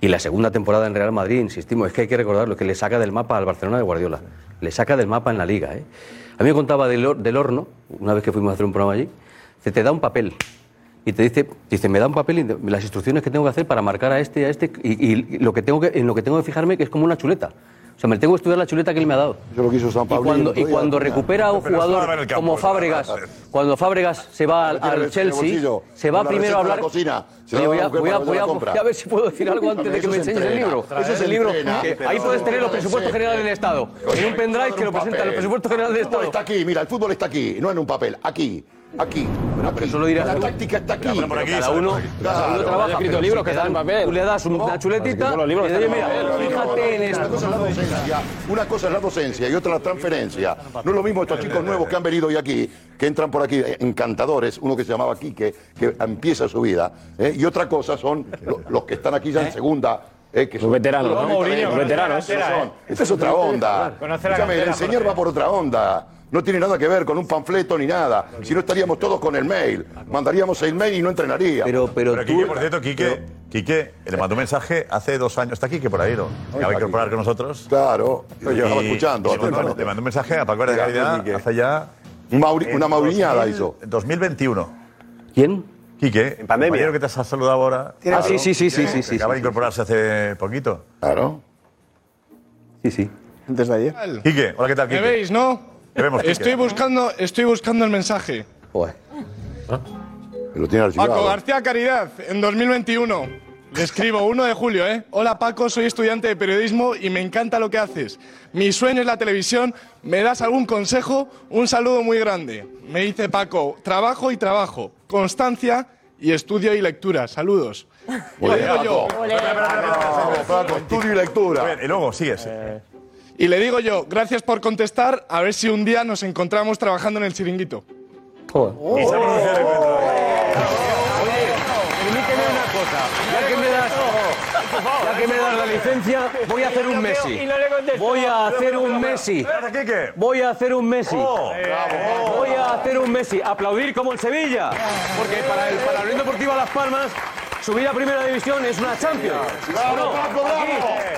Y la segunda temporada en Real Madrid, insistimos, es que hay que recordarlo, que le saca del mapa al Barcelona de Guardiola. Le saca del mapa en la liga. ¿eh? A mí me contaba del, Hor- del horno, una vez que fuimos a hacer un programa allí, se te da un papel y te dice, dice, me da un papel y las instrucciones que tengo que hacer para marcar a este y a este y, lo que tengo en lo que tengo que fijarme que es como una chuleta. O sea, me tengo que estudiar la chuleta que él me ha dado. Eso lo quiso San Y Pablo. cuando, y cuando recupera a un jugador el campo, como Fábregas, cuando Fábregas se va al, al el Chelsea, bolsillo, se va primero a hablar. la cocina, se voy, va a, voy, a, voy, a, voy a ver si puedo decir algo antes de que me se enseñes el libro. Eso se el libro. ahí puedes tener los presupuestos generales del Estado. En un pendrive que lo presenta los presupuestos generales del El Estado. está aquí, mira, el fútbol está aquí, no en un papel, aquí, aquí. aquí. eso lo dirás La tú. táctica está aquí. Pero cada uno, cada uno Claro. trabaja. escrito libros que están en dan- papel. Tú le das una chuletita Los libros mira, fíjate en Una esto. cosa es la docencia, una cosa es la docencia y otra la transferencia. No es lo mismo estos chicos nuevos que han venido hoy aquí, que entran por aquí eh, encantadores, uno que se llamaba Quique, que empieza su vida, ¿eh? y otra cosa son lo- los que están aquí ya en segunda. eh, que son veteranos, Los veteranos. Esta es otra onda. Escúchame, el señor va por otra onda. No tiene nada que ver con un panfleto ni nada. Si no estaríamos todos con el mail. Mandaríamos el mail y no entrenaría. Pero, Pero Quique, por cierto, Quique, Quique le mandó un mensaje hace dos años. Está Quique por ahí, ¿no? Que va a incorporar con nosotros. Claro, lo llevaba Y- escuchando. y Le mandó, le mandó un mensaje a Paco de Caridad hace ya. Mauri- una en mauriñada 2000, hizo. 2021. ¿Quién? Quique, en pandemia. que te has saludado ahora. Ah, sí, sí, sí, sí, sí, sí, Acaba de sí, incorporarse hace poquito. Claro. Sí, sí. Antes de ayer. Quique, hola, ¿qué tal, ¿Me Quique? veis, no? Estoy buscando, estoy buscando el mensaje. Lo tiene archivado. Paco García Caridad, en 2021. Le escribo 1 de julio, ¿eh? Hola Paco, soy estudiante de periodismo y me encanta lo que haces. Mi sueño es la televisión. ¿Me das algún consejo? Un saludo muy grande. Me dice Paco, trabajo y trabajo, constancia y estudio y lectura. Saludos. Digo yo, Vamos, Paco, estudio y lectura. Bien, y luego, sigues. Y le digo yo, gracias por contestar. A ver si un día nos encontramos trabajando en el chiringuito. Permíteme una cosa. Ya que me das, ya que me das la licencia, voy a hacer un Messi. Voy a hacer un Messi. Voy a hacer un Messi. Voy a hacer un Messi. Aplaudir como el Sevilla. Porque para, el, para la Unión Deportiva Las Palmas, subir a Primera División es una Champions. Bravo, No, Paco, bravo. aquí,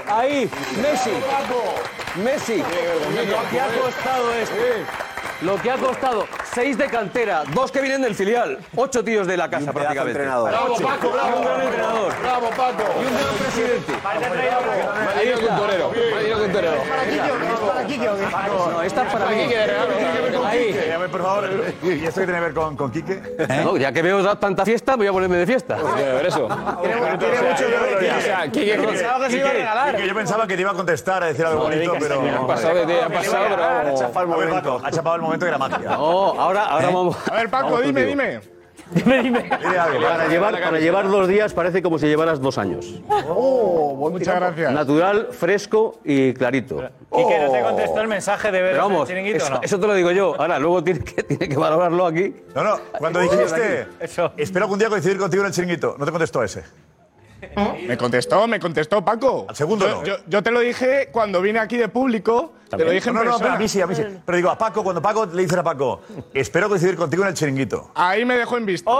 Ahí, Messi. Messi. Lo que ha costado esto. Lo que ha costado seis de cantera, dos que vienen del filial, ocho tíos de la casa prácticamente. Bravo, Paco, bravo. Y un gran entrenador. Bravo, Paco. Y un gran presidente. Ahí es un torero. Ahí es un torero. No, esta es para mí. Ahí. Por favor, ¿y esto qué tiene que ver con, con Quique? No, ya que veo tanta fiesta, voy a ponerme de fiesta. Ver eso. Quique, Pensaba que se iba a regalar. Quique, yo pensaba que te iba a contestar, a decir algo bonito, pero. Han pasado han pasado, pero Ha chapado el momento. El momento de la magia. No, ahora, ahora vamos. A ver, Paco, Vamos dime, contigo. dime. Dime, dime. Algo. Para llevar, para llevar dos días parece como si llevaras dos años. Muchas gracias. Natural, fresco y clarito. Quique, ¿no te contestó el mensaje de ver el vamos, chiringuito o eso, no? eso te lo digo yo. Ahora, luego tiene que, tiene que valorarlo aquí. No, no, cuando dijiste, espero algún día coincidir contigo en el chiringuito, no te contestó ese. Me contestó, me contestó Paco. Al segundo yo, no. yo- yo te lo dije cuando vine aquí de público. Te lo dije en no, no, no, pero persona. a mí sí, a mí sí. Pero digo, a Paco, cuando Paco le dice a Paco, espero coincidir contigo en el chiringuito. Ahí me dejó en visto.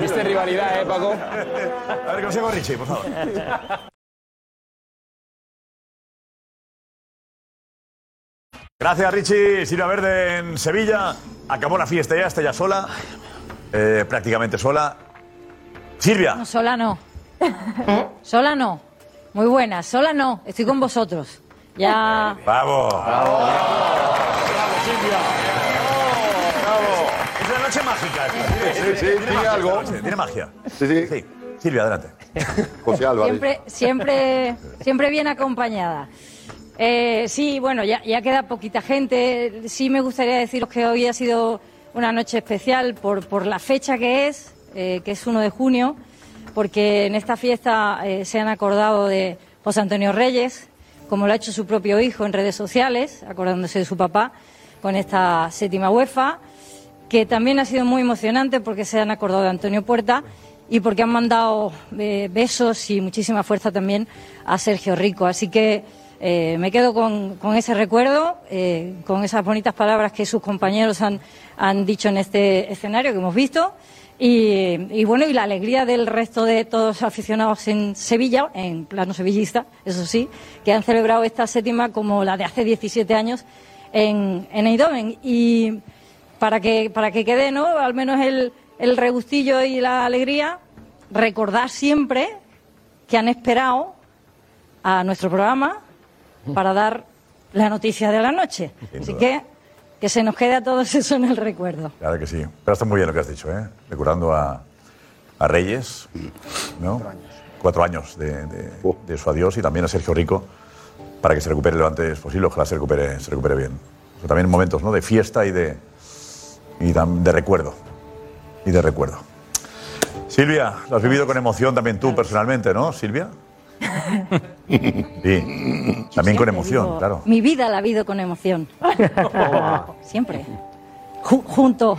Viste rivalidad, ¿eh, Paco? A ver, que lo Richie, por favor. Gracias, Richie. Silvia Verde en Sevilla. Acabó la fiesta ya, está ya sola. Eh, prácticamente sola. Silvia. No, sola no. sola no. Muy buena, sola no. Estoy con vosotros. Ya. Bravo. sí, tiene algo. Tiene magia. Sí, sí. Silvia, adelante. José Álvarez. Siempre, siempre, siempre bien acompañada. Eh, sí, bueno, ya, ya queda poquita gente. Sí me gustaría deciros que hoy ha sido una noche especial por, por la fecha que es, eh, que es 1 de junio, porque en esta fiesta eh, se han acordado de José Antonio Reyes, como lo ha hecho su propio hijo en redes sociales, acordándose de su papá, con esta séptima UEFA, que también ha sido muy emocionante porque se han acordado de Antonio Puerta y porque han mandado besos y muchísima fuerza también a Sergio Rico. Así que eh, me quedo con, con ese recuerdo, eh, con esas bonitas palabras que sus compañeros han, dicho en este escenario que hemos visto. Y, y bueno, y la alegría del resto de todos los aficionados en Sevilla, en plano sevillista, eso sí, que han celebrado esta séptima como la de hace 17 años en, en Eindhoven. Y para que, para que quede, ¿no? Al menos el, el regustillo y la alegría, recordar siempre que han esperado a nuestro programa para dar la noticia de la noche. Así que que se nos quede a todos (laughs) eso en el recuerdo. Claro que sí. Pero está muy bien lo que has dicho, ¿eh? Recordando a, a Reyes, ¿no? Cuatro años de, de- de su adiós y también a Sergio Rico para que se recupere lo antes posible. Ojalá se recupere, se recupere bien. Pero también momentos, ¿no? De fiesta y de, y de recuerdo. Y de recuerdo. Silvia, lo has vivido con emoción también tú personalmente, ¿no, Silvia? (laughs) Sí. También con emoción, Digo, claro. Mi vida la ha habido con emoción. (laughs) siempre. Ju- junto,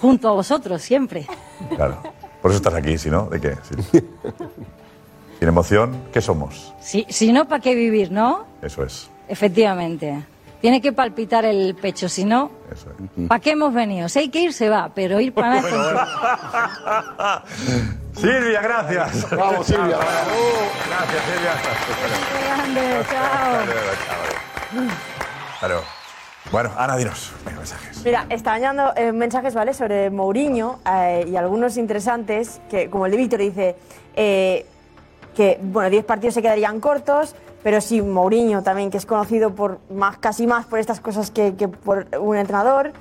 junto a vosotros, siempre. Claro. Por eso estás aquí, si no, ¿de qué? Sí. Sin emoción, ¿qué somos? Si, si no, ¿para qué vivir, no? Eso es. Efectivamente. Tiene que palpitar el pecho, si no, ¿para qué hemos venido? Si hay que ir, se va, pero ir para nada. Silvia, gracias. Vamos, Silvia. Gracias, Silvia. grande, chao. Claro. Bueno, Ana, dinos. Mensajes. Mira, estaban llegando eh, mensajes, ¿vale? Sobre Mourinho eh, y algunos interesantes, que como el de Víctor dice eh, que, bueno, 10 partidos se quedarían cortos, pero sí Mourinho también, que es conocido por más, casi más por estas cosas que, que por un entrenador,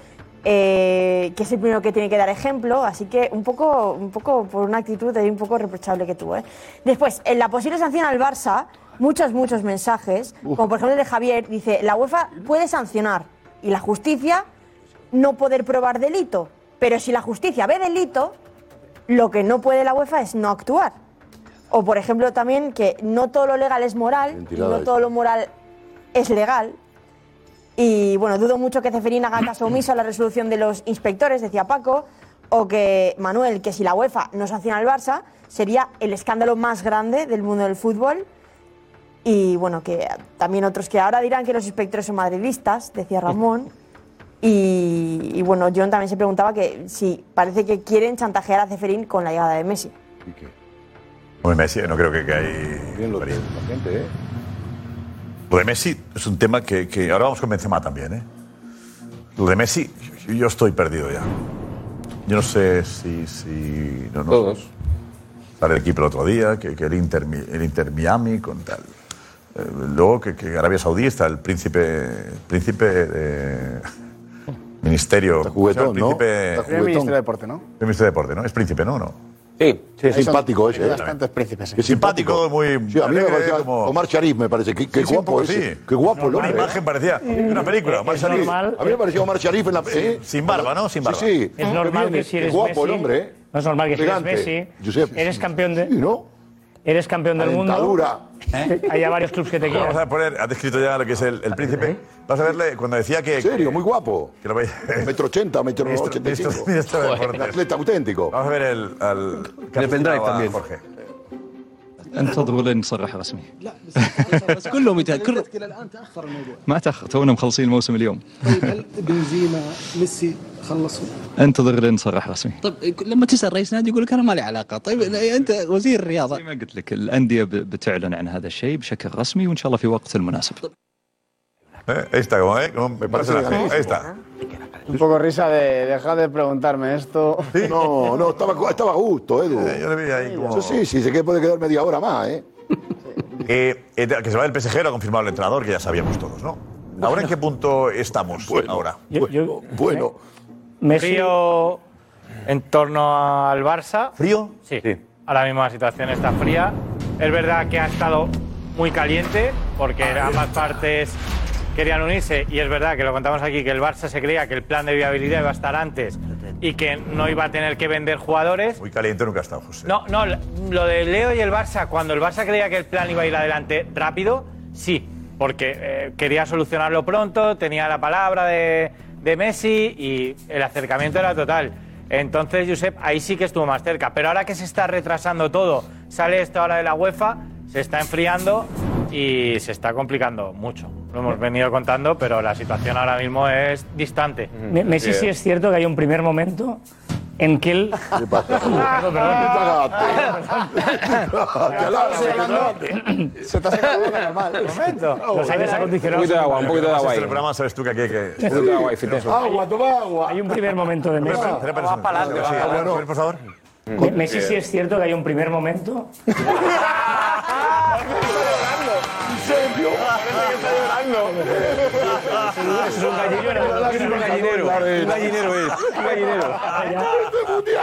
eh, que es el primero que tiene que dar ejemplo, así que un poco, un poco por una actitud ahí un poco reprochable que tuvo. ¿eh? Después, en la posible sanción al Barça, muchos, muchos mensajes, como por ejemplo el de Javier, dice, la UEFA puede sancionar y la justicia no poder probar delito, pero si la justicia ve delito, lo que no puede la UEFA es no actuar. O por ejemplo también que no todo lo legal es moral y no todo lo moral es legal. Y bueno, dudo mucho que Ceferín haga caso omiso a la resolución de los inspectores, decía Paco, o que Manuel, que si la UEFA no sanciona al Barça, sería el escándalo más grande del mundo del fútbol. Y bueno, que también otros que ahora dirán que los inspectores son madridistas, decía Ramón. (laughs) Y, y bueno, John también se preguntaba que si parece que quieren chantajear a Ceferín con la llegada de Messi. Muy Messi, no creo que, que hay. Bien lo la gente, ¿eh? Lo de Messi es un tema que, que ahora vamos con Benzema también, ¿eh? Lo de Messi, yo- yo estoy perdido ya. Yo no sé si... si no, no Todos. Sale el equipo el otro día, que, que el, Inter, el Inter Miami con tal. Eh, luego que, que Arabia Saudí está el príncipe... el príncipe de... (laughs) Ministerio... ¿no? Príncipe, Está juguetón. Ministro de Deporte, ¿no? el ministro de Deporte, ¿no? Es príncipe, ¿no? ¿No? Sí. Sí, es simpático ese. ¿eh? Bastantes príncipes. Es simpático, muy... Sí, a mí me parecía como- Omar Sharif, me parece. Qué, qué Sí, guapo ese. sí. Qué guapo el La hombre. imagen parecía una película, Omar Es Sharif. normal. A mí me parecía Omar Sharif en la. ¿eh? Sin barba, ¿no? Sin barba. Sí, sí. Es normal Qué bien, que si qué eres guapo el hombre, ¿eh? No es normal que si eres. Messi, Josep. eres campeón de, Sí, ¿no? Eres campeón del mundo. dentadura. Hay ya varios clubes que te Vamos quieren. a poner, has descrito ya lo que es el, el príncipe. Vas a verle cuando decía que. En serio, muy guapo. Que lo veis. Metro 80, metro Ministro- 85. ministro- ministro de Deportes. Un atleta auténtico. Vamos a ver el. Al, El pendrive también. Jorge. انتظروا لين نصرح رسمي. بس (laughs) كلهم يتهيأ كل إلى الآن تأخر الموضوع. ما تأخر تونا مخلصين الموسم اليوم. طيب هل بنزيما ميسي خلصوا؟ انتظر لين نصرح رسمي. طيب لما تسأل رئيس نادي يقول لك أنا ما لي علاقة. طيب (laughs) أنت وزير الرياضه زي ما قلت لك الأندية بتعلن عن هذا الشيء بشكل رسمي وإن شاء الله في وقت المناسب. Eh, Ahí está, como, ¿eh? Me parece personaje. legalísimo, Ahí está. Un poco risa de dejar de preguntarme esto. No, no, estaba, estaba a gusto, Edu. Eh, Yo le vi ahí como. Eso sí, sí, se que puede quedar media hora más, ¿eh? (laughs) Eh, eh, que se va del PSG lo ha confirmado el entrenador, que ya sabíamos todos, ¿no? ¿Ahora en qué punto estamos? ahora. Yo- yo- Bueno, Messi, en torno al Barça. ¿Frío? Sí. Ahora mismo la situación está fría. Es verdad que ha estado muy caliente porque ambas partes querían unirse y es verdad que lo contamos aquí que el Barça se creía que el plan de viabilidad iba a estar antes y que no iba a tener que vender jugadores. Muy caliente nunca ha estado, José. No, no, lo de Leo y el Barça, cuando el Barça creía que el plan iba a ir adelante rápido, sí, porque eh, quería solucionarlo pronto, tenía la palabra de, de Messi y el acercamiento era total. Entonces, Josep, ahí sí que estuvo más cerca. Pero ahora que se está retrasando todo, sale esto ahora de la UEFA, se está enfriando y se está complicando mucho. Lo hemos venido contando, pero la situación ahora mismo es distante. Me- Messi sí es cierto que hay un primer momento en que él. (laughs) Perdón, (laughs) Se está sacando normal. (laughs) Los aires acondicionados. Un poquito de agua, un poquito de agua ahí. Este programa sabes tú que aquí hay que... Un poquito de agua ahí. Agua, toma agua. Hay un primer momento de Messi. Espera, espera, espera, espera, espera, sí, a ver, por favor. Me- Messi sí es cierto que hay un primer momento. Es un gallinero. Es un gallinero. Un gallinero es. Un gallinero. Adelante,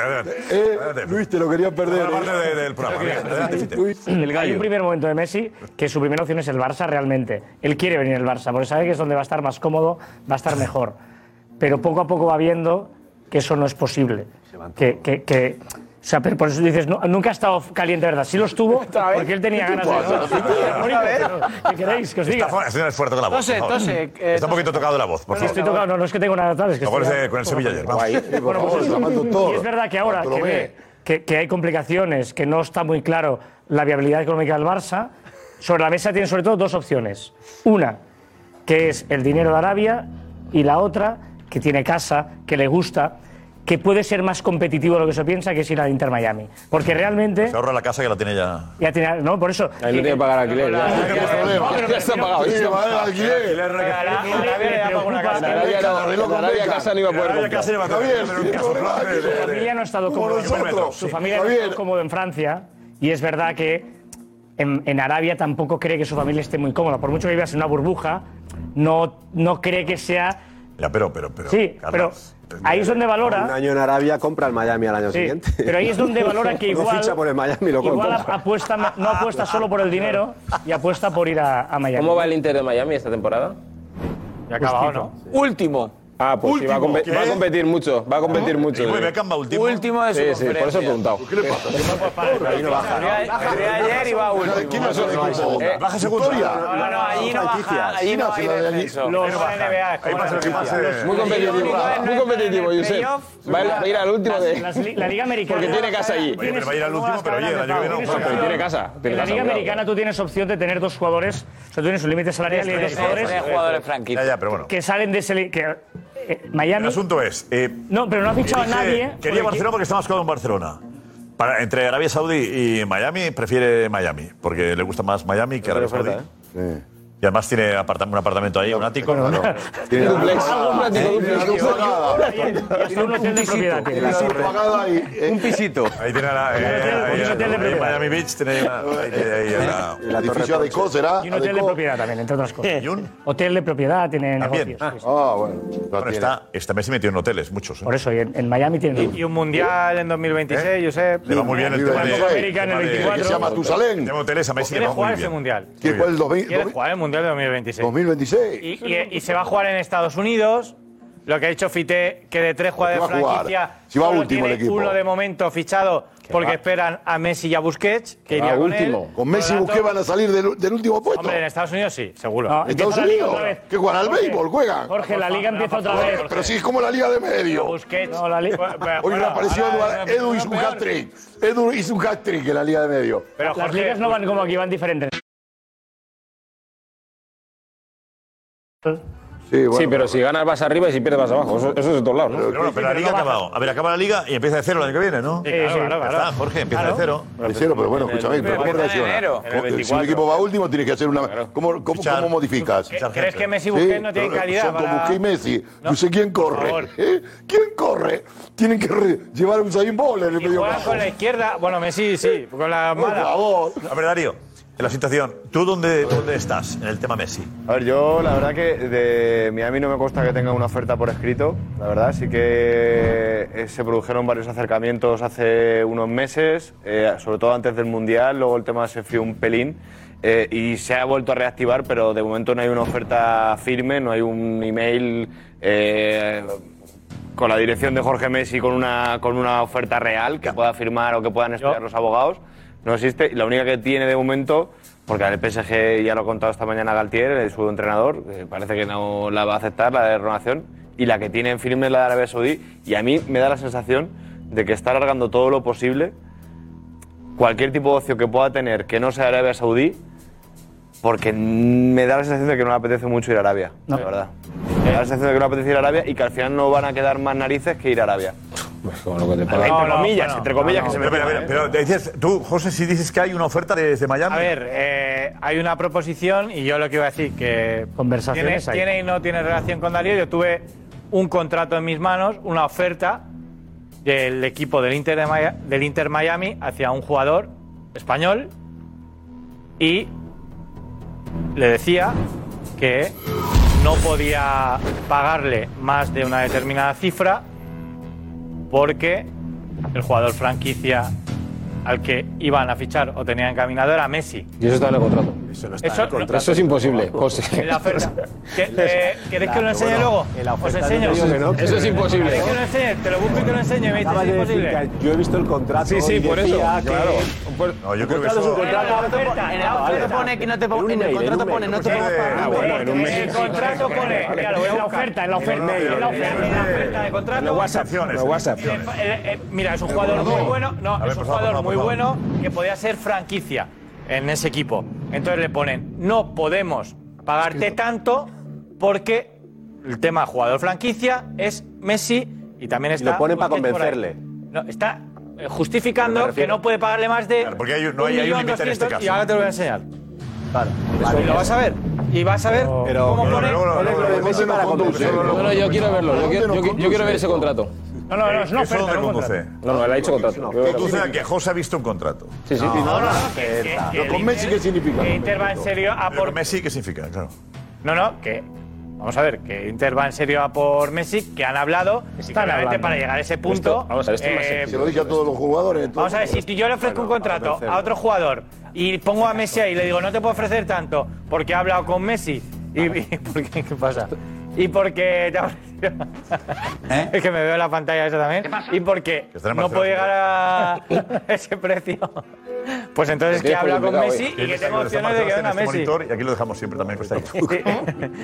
adelante. Eh, Adelante. Luis, te lo quería perder. La parte de- del programa. Hay un primer momento de Messi que su primera opción es el Barça realmente. Él quiere venir al Barça porque sabe que es donde va a estar más cómodo, va a estar mejor. Pero poco a poco va viendo que eso no es posible. Que, que, que- o sea, pero por eso dices, no- nunca ha estado caliente, ¿verdad? Sí lo estuvo porque él tenía ganas de. ¿Qué queréis que os diga? Está fu- señor, es fuerte con la voz. Tose, tose, eh, Está un poquito tocado la voz, por Sí, favor. estoy tocado, no, no es que tengo nada tal, es que estoy- con el Sevilla ayer. Vamos. Bueno, pues eso. y es verdad que ahora que, ve que, que hay complicaciones, que no está muy claro la viabilidad económica del Barça, sobre la mesa tiene sobre todo dos opciones. Una, que es el dinero de Arabia, y la otra, que tiene casa, que le gusta, que puede ser más competitivo de lo que se piensa, que es ir al Inter Miami. Porque realmente... Se ahorra la casa que la tiene ya. Ya tiene, no, por eso. Ahí no tiene que pagar alquiler. Ya Ya está pagado. Alquiler. La casa no iba a poder comprar. Está bien, Su familia no ha estado cómodo. Su familia Está no ha estado cómodo en Francia y es verdad que en, en Arabia tampoco cree que su familia esté muy cómoda. Por mucho que vivas en una burbuja, no, no cree que sea. Ya, pero, pero, pero. Sí, Carlos, pero ahí es donde Un valora. año en Arabia compra el Miami al año Sí, siguiente. pero ahí es donde (laughs) valora que No igual. ficha por el Miami, lo igual compra. apuesta, no apuesta solo por el dinero y apuesta por ir a, a Miami. ¿Cómo va el Inter de Miami esta temporada? Ya acabado, ¿no? Último. Ah, pues sí, va a, Último, va a competir mucho. Va a competir mucho. ¿Y Beckham va último? Último de su Sí, sí, por eso he preguntado. ¿Qué le pasa? Ahí no baja. Fui ayer y va último. ¿Quién es el equipo? Eh, Baja segundo. Victoria. No, no, allí no baja. Allí no hay descenso. Los NBA, Ahí pasa lo que pase. Muy competitivo, muy competitivo, Josep. Va a ir- al último de. la Liga Americana. Porque tiene casa allí. Va a ir al último, pero oye, el año que no. Pero tiene casa. En la Liga. Americana tú tienes opción de tener dos jugadores, o sea, tú tienes un límite salarial y dos Tres jugadores jugadores Ya, franquistas. ya, pero bueno. que salen de ese. Eh, El Miami. asunto es. eh, No, pero no ha fichado a nadie. Quería porque- Barcelona porque está más cómodo en Barcelona. Para, entre Arabia Saudí y Miami, prefiere Miami. Porque le gusta más Miami que Arabia Saudí. Sí. Y además tiene apartam- un apartamento ahí, un ático. (laughs) Tiene Duplex. Más Tiene de duplex. hasta un hotel de propiedad. tiene. Tiene eh, Un pisito. Ahí tiene la. eh, ahí, un hotel de ahí en propiedad. Miami Beach tiene la. ahí tiene ahí la- el edificio Adeco será. Y un hotel de propiedad también, entre otras cosas. ¿Y un? Hotel de propiedad, tiene negocios. sí, sí. Ah, bueno. Bueno, tiene. está, está Messi metido en hoteles, muchos. ¿eh? Por eso, y en, en Miami tiene. Y un mundial en 2026, Josep. Le va muy bien el tema de. América en el tema de- 24. Que se llama Tusalén. Tema hoteles a Messi le Quiere va muy jugar ese bien. mundial. ¿Quién fue el 2000 Quiere jugar el mundial de 2026. 2026? Y, y- y se va a jugar en Estados Unidos. Lo que ha dicho Fite, que de tres jugadores va de franquicia, Si va solo último el tiene equipo. uno de momento fichado porque esperan a Messi y a Busquets, que iría va con último. él. Con Messi y Busquets van a salir del, del último puesto. Hombre, en Estados Unidos sí, seguro. No, Estados Unidos. Que juegan al Jorge, béisbol, juegan. Jorge, la liga empieza otra vez. Pero sí es como la Liga de Medio. Busquets. No, la li- Hoy me apareció Eduard- Edu hizo un hat-trick. Edu hizo un hat-trick en la Liga de Medio. Pero Las Jorge, ligas no van como aquí, van diferentes. Sí, bueno. Sí, pero si ganas vas arriba y si pierdes vas abajo. Eso, eso es de todos lados, ¿no? Pero, bueno, pero la liga ha acabado. A ver, acaba la liga y empieza de cero el año que viene, ¿no? Sí, claro, sí. claro, claro. está, Jorge, empieza de cero. De cero, pero bueno, escúchame, pero ¿cómo empieza en reacciona? enero. ¿Cómo- Si un equipo va último, tienes que hacer una. ¿Cómo, cómo, Fichar. cómo modificas? ¿crees que Messi y Busquets no tienen pero calidad Son como para- Busquets y Messi. No sé quién corre. ¿eh? ¿Quién corre? Tienen que re- llevar un Usain Bolt en el medio con la izquierda. Bueno, Messi sí, con la Por mala. favor. A ver, Darío, la situación. ¿Tú dónde, dónde estás en el tema Messi? A ver, yo la verdad que de Miami no me consta que tenga una oferta por escrito, la verdad, sí que eh, se produjeron varios acercamientos hace unos meses, eh, sobre todo antes del Mundial, luego el tema se enfrió un pelín eh, y se ha vuelto a reactivar, pero de momento no hay una oferta firme, no hay un email eh, con la dirección de Jorge Messi con una, con una oferta real que pueda firmar o que puedan estudiar los abogados. No existe. La única que tiene de momento, porque al PSG ya lo ha contado esta mañana Galtier, el su entrenador, parece que no la va a aceptar, la de renovación, y la que tiene en firme es la de Arabia Saudí. Y a mí me da la sensación de que está alargando todo lo posible cualquier tipo de ocio que pueda tener que no sea Arabia Saudí, porque me da la sensación de que no le apetece mucho ir a Arabia, la verdad. Me da la sensación de que no le apetece ir a Arabia y que al final no van a quedar más narices que ir a Arabia. Lo que te entre comillas, entre comillas que se me Pero, pero, dices, tú, José, si dices que hay una oferta desde Miami. A ver, eh, hay una proposición y yo lo que iba a decir que Conversaciones tiene, y no tiene relación con Darío. Yo tuve un contrato en mis manos, una oferta del equipo del Inter, de Maya- del Inter Miami hacia un jugador español y le decía que no podía pagarle más de una determinada cifra porque el jugador franquicia al que iban a fichar o tenían encaminado era Messi. Y eso está en el contrato. Eso no está en el contrato. Eso es imposible, José. En la oferta. ¿Qué- eh, (laughs) ¿Queréis que lo enseñe luego? Os enseño. Eso es imposible. ¿Queréis que lo enseñe? Te lo busco y te lo enseño y me dices imposible. yo he visto el contrato. Sí, sí, por eso, claro. No, yo creo que contrato es un eso. contrato. En el oferta pone que no te pon- en el contrato pone no te pongas Ah, en el contrato pone. En la oferta, en la oferta, En la en la oferta, oferta. en la oferta de contrato. En WhatsApp. Eh, eh, Mira, es un jugador muy bueno. No, es un jugador por muy bueno que podía ser franquicia en ese equipo. Entonces le ponen, no podemos pagarte tanto porque el tema jugador franquicia es Messi y también está. lo ponen para Busquets por ahí. convencerle. No, está eh, justificando que no puede pagarle más de. porque hay un- no hay- hay un límite en este 1.200.000 caso. Y ahora te lo voy a enseñar. Claro. Y lo vas a ver. Y vas a ver cómo pone. Messi para conducir. No, no, yo quiero verlo. Yo quiero, yo, yo quiero ver ese contrato. No, no, no, es una ¿Eso oferta, dónde no conduce? No, no, él ha dicho contrato. Conduce a que José ha visto un contrato. Sí, sí. No, no, no, que- que- que Pero el con Messi, ¿qué significa? Que Inter va en serio a por. con Messi, ¿qué significa? Claro. No, no, que. Vamos a ver, que Inter va en serio a por Messi, que han hablado. hablando. para llegar a ese punto. Esto- vamos a ver, esto eh, sencillo. Se lo dije a todos los jugadores. Vamos a ver, si yo le ofrezco un contrato a otro jugador y pongo a Messi ahí y le digo, no te puedo ofrecer tanto porque he hablado con Messi. ¿Y, (laughs) y por qué? ¿Qué pasa? Y porque te (laughs) ofrecido- Es que me veo en la pantalla esa también. Y porque Que está en no puedo llegar a (laughs) (laughs) ese precio. Pues entonces que hablado con Messi hoy. y que aquí, opciones de que en venga Messi. monitor y aquí lo dejamos siempre también puesto ahí.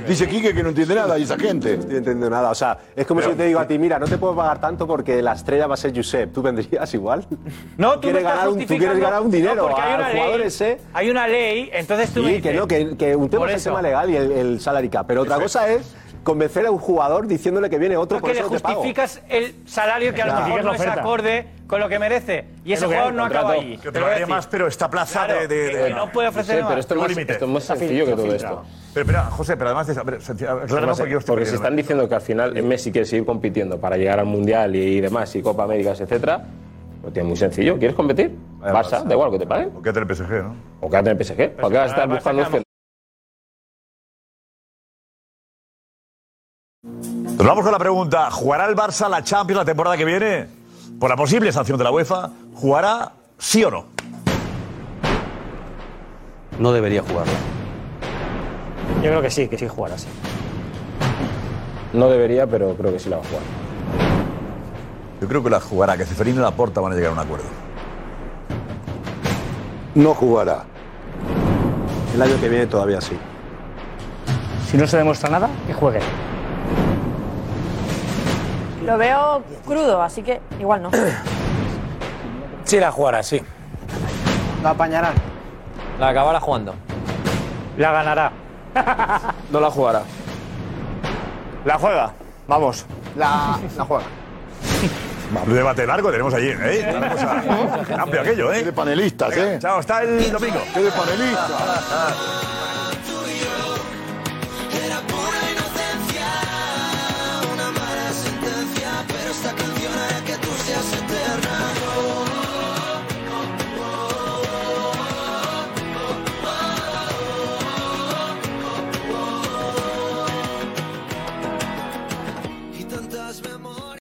Dice Quique que no entiende nada y esa gente. No estoy entendiendo nada. O sea, es como si yo te digo a ti, mira, no te puedo pagar tanto porque la estrella va a ser Josep. ¿Tú vendrías igual? No, tú, quieres ganar un- tú quieres ganar un dinero No, porque hay una ley, ese. Hay una ley, entonces tú me Sí, dices... que no, que, que un tema es el tema legal y el, el salary cap. Pero otra cosa es convencer a un jugador diciéndole que viene otro Es por que le te pago. justificas el salario que a lo Claro. mejor no es Justificas acorde con lo que merece. Y ese jugador no acaba allí. Que Te lo más, pero esta plaza Claro, de. de- de- no puede Sí, ofrecer pero más. esto es más, límite. esto es más sencillo que todo esto. Pero, espera, José, pero además, de- aclárame Además, porque yo porque si están diciendo que al final Messi quiere seguir compitiendo para llegar al Mundial y demás, y Copa Américas, etcétera, lo tiene muy sencillo. ¿Quieres competir? Vaya, Barça, Barça. da igual que te paguen. O quédate en el PSG, ¿no? O quédate en el PSG. ¿Para qué vas a estar buscando vamos con la pregunta: ¿jugará el Barça la Champions la temporada que viene? Por la posible sanción de la UEFA, ¿jugará sí o no? No debería jugarlo. Yo creo que sí, que sí jugará así. No debería, pero creo que sí la va a jugar. Yo creo que la jugará, que Ceferín y Laporta van a llegar a un acuerdo. No jugará. El año que viene todavía sí. Si no se demuestra nada, que juegue. Lo veo crudo, así que igual no. Sí, la jugará, sí. Lo apañarán. La acabará jugando. La ganará. (laughs) No la jugará. La juega. Vamos. La, la juega. Un debate largo tenemos allí, ¿eh? Una cosa amplio aquello, Qué ¿eh? de panelistas, ¿eh? Chao, hasta el domingo. Qué de panelistas. (laughs)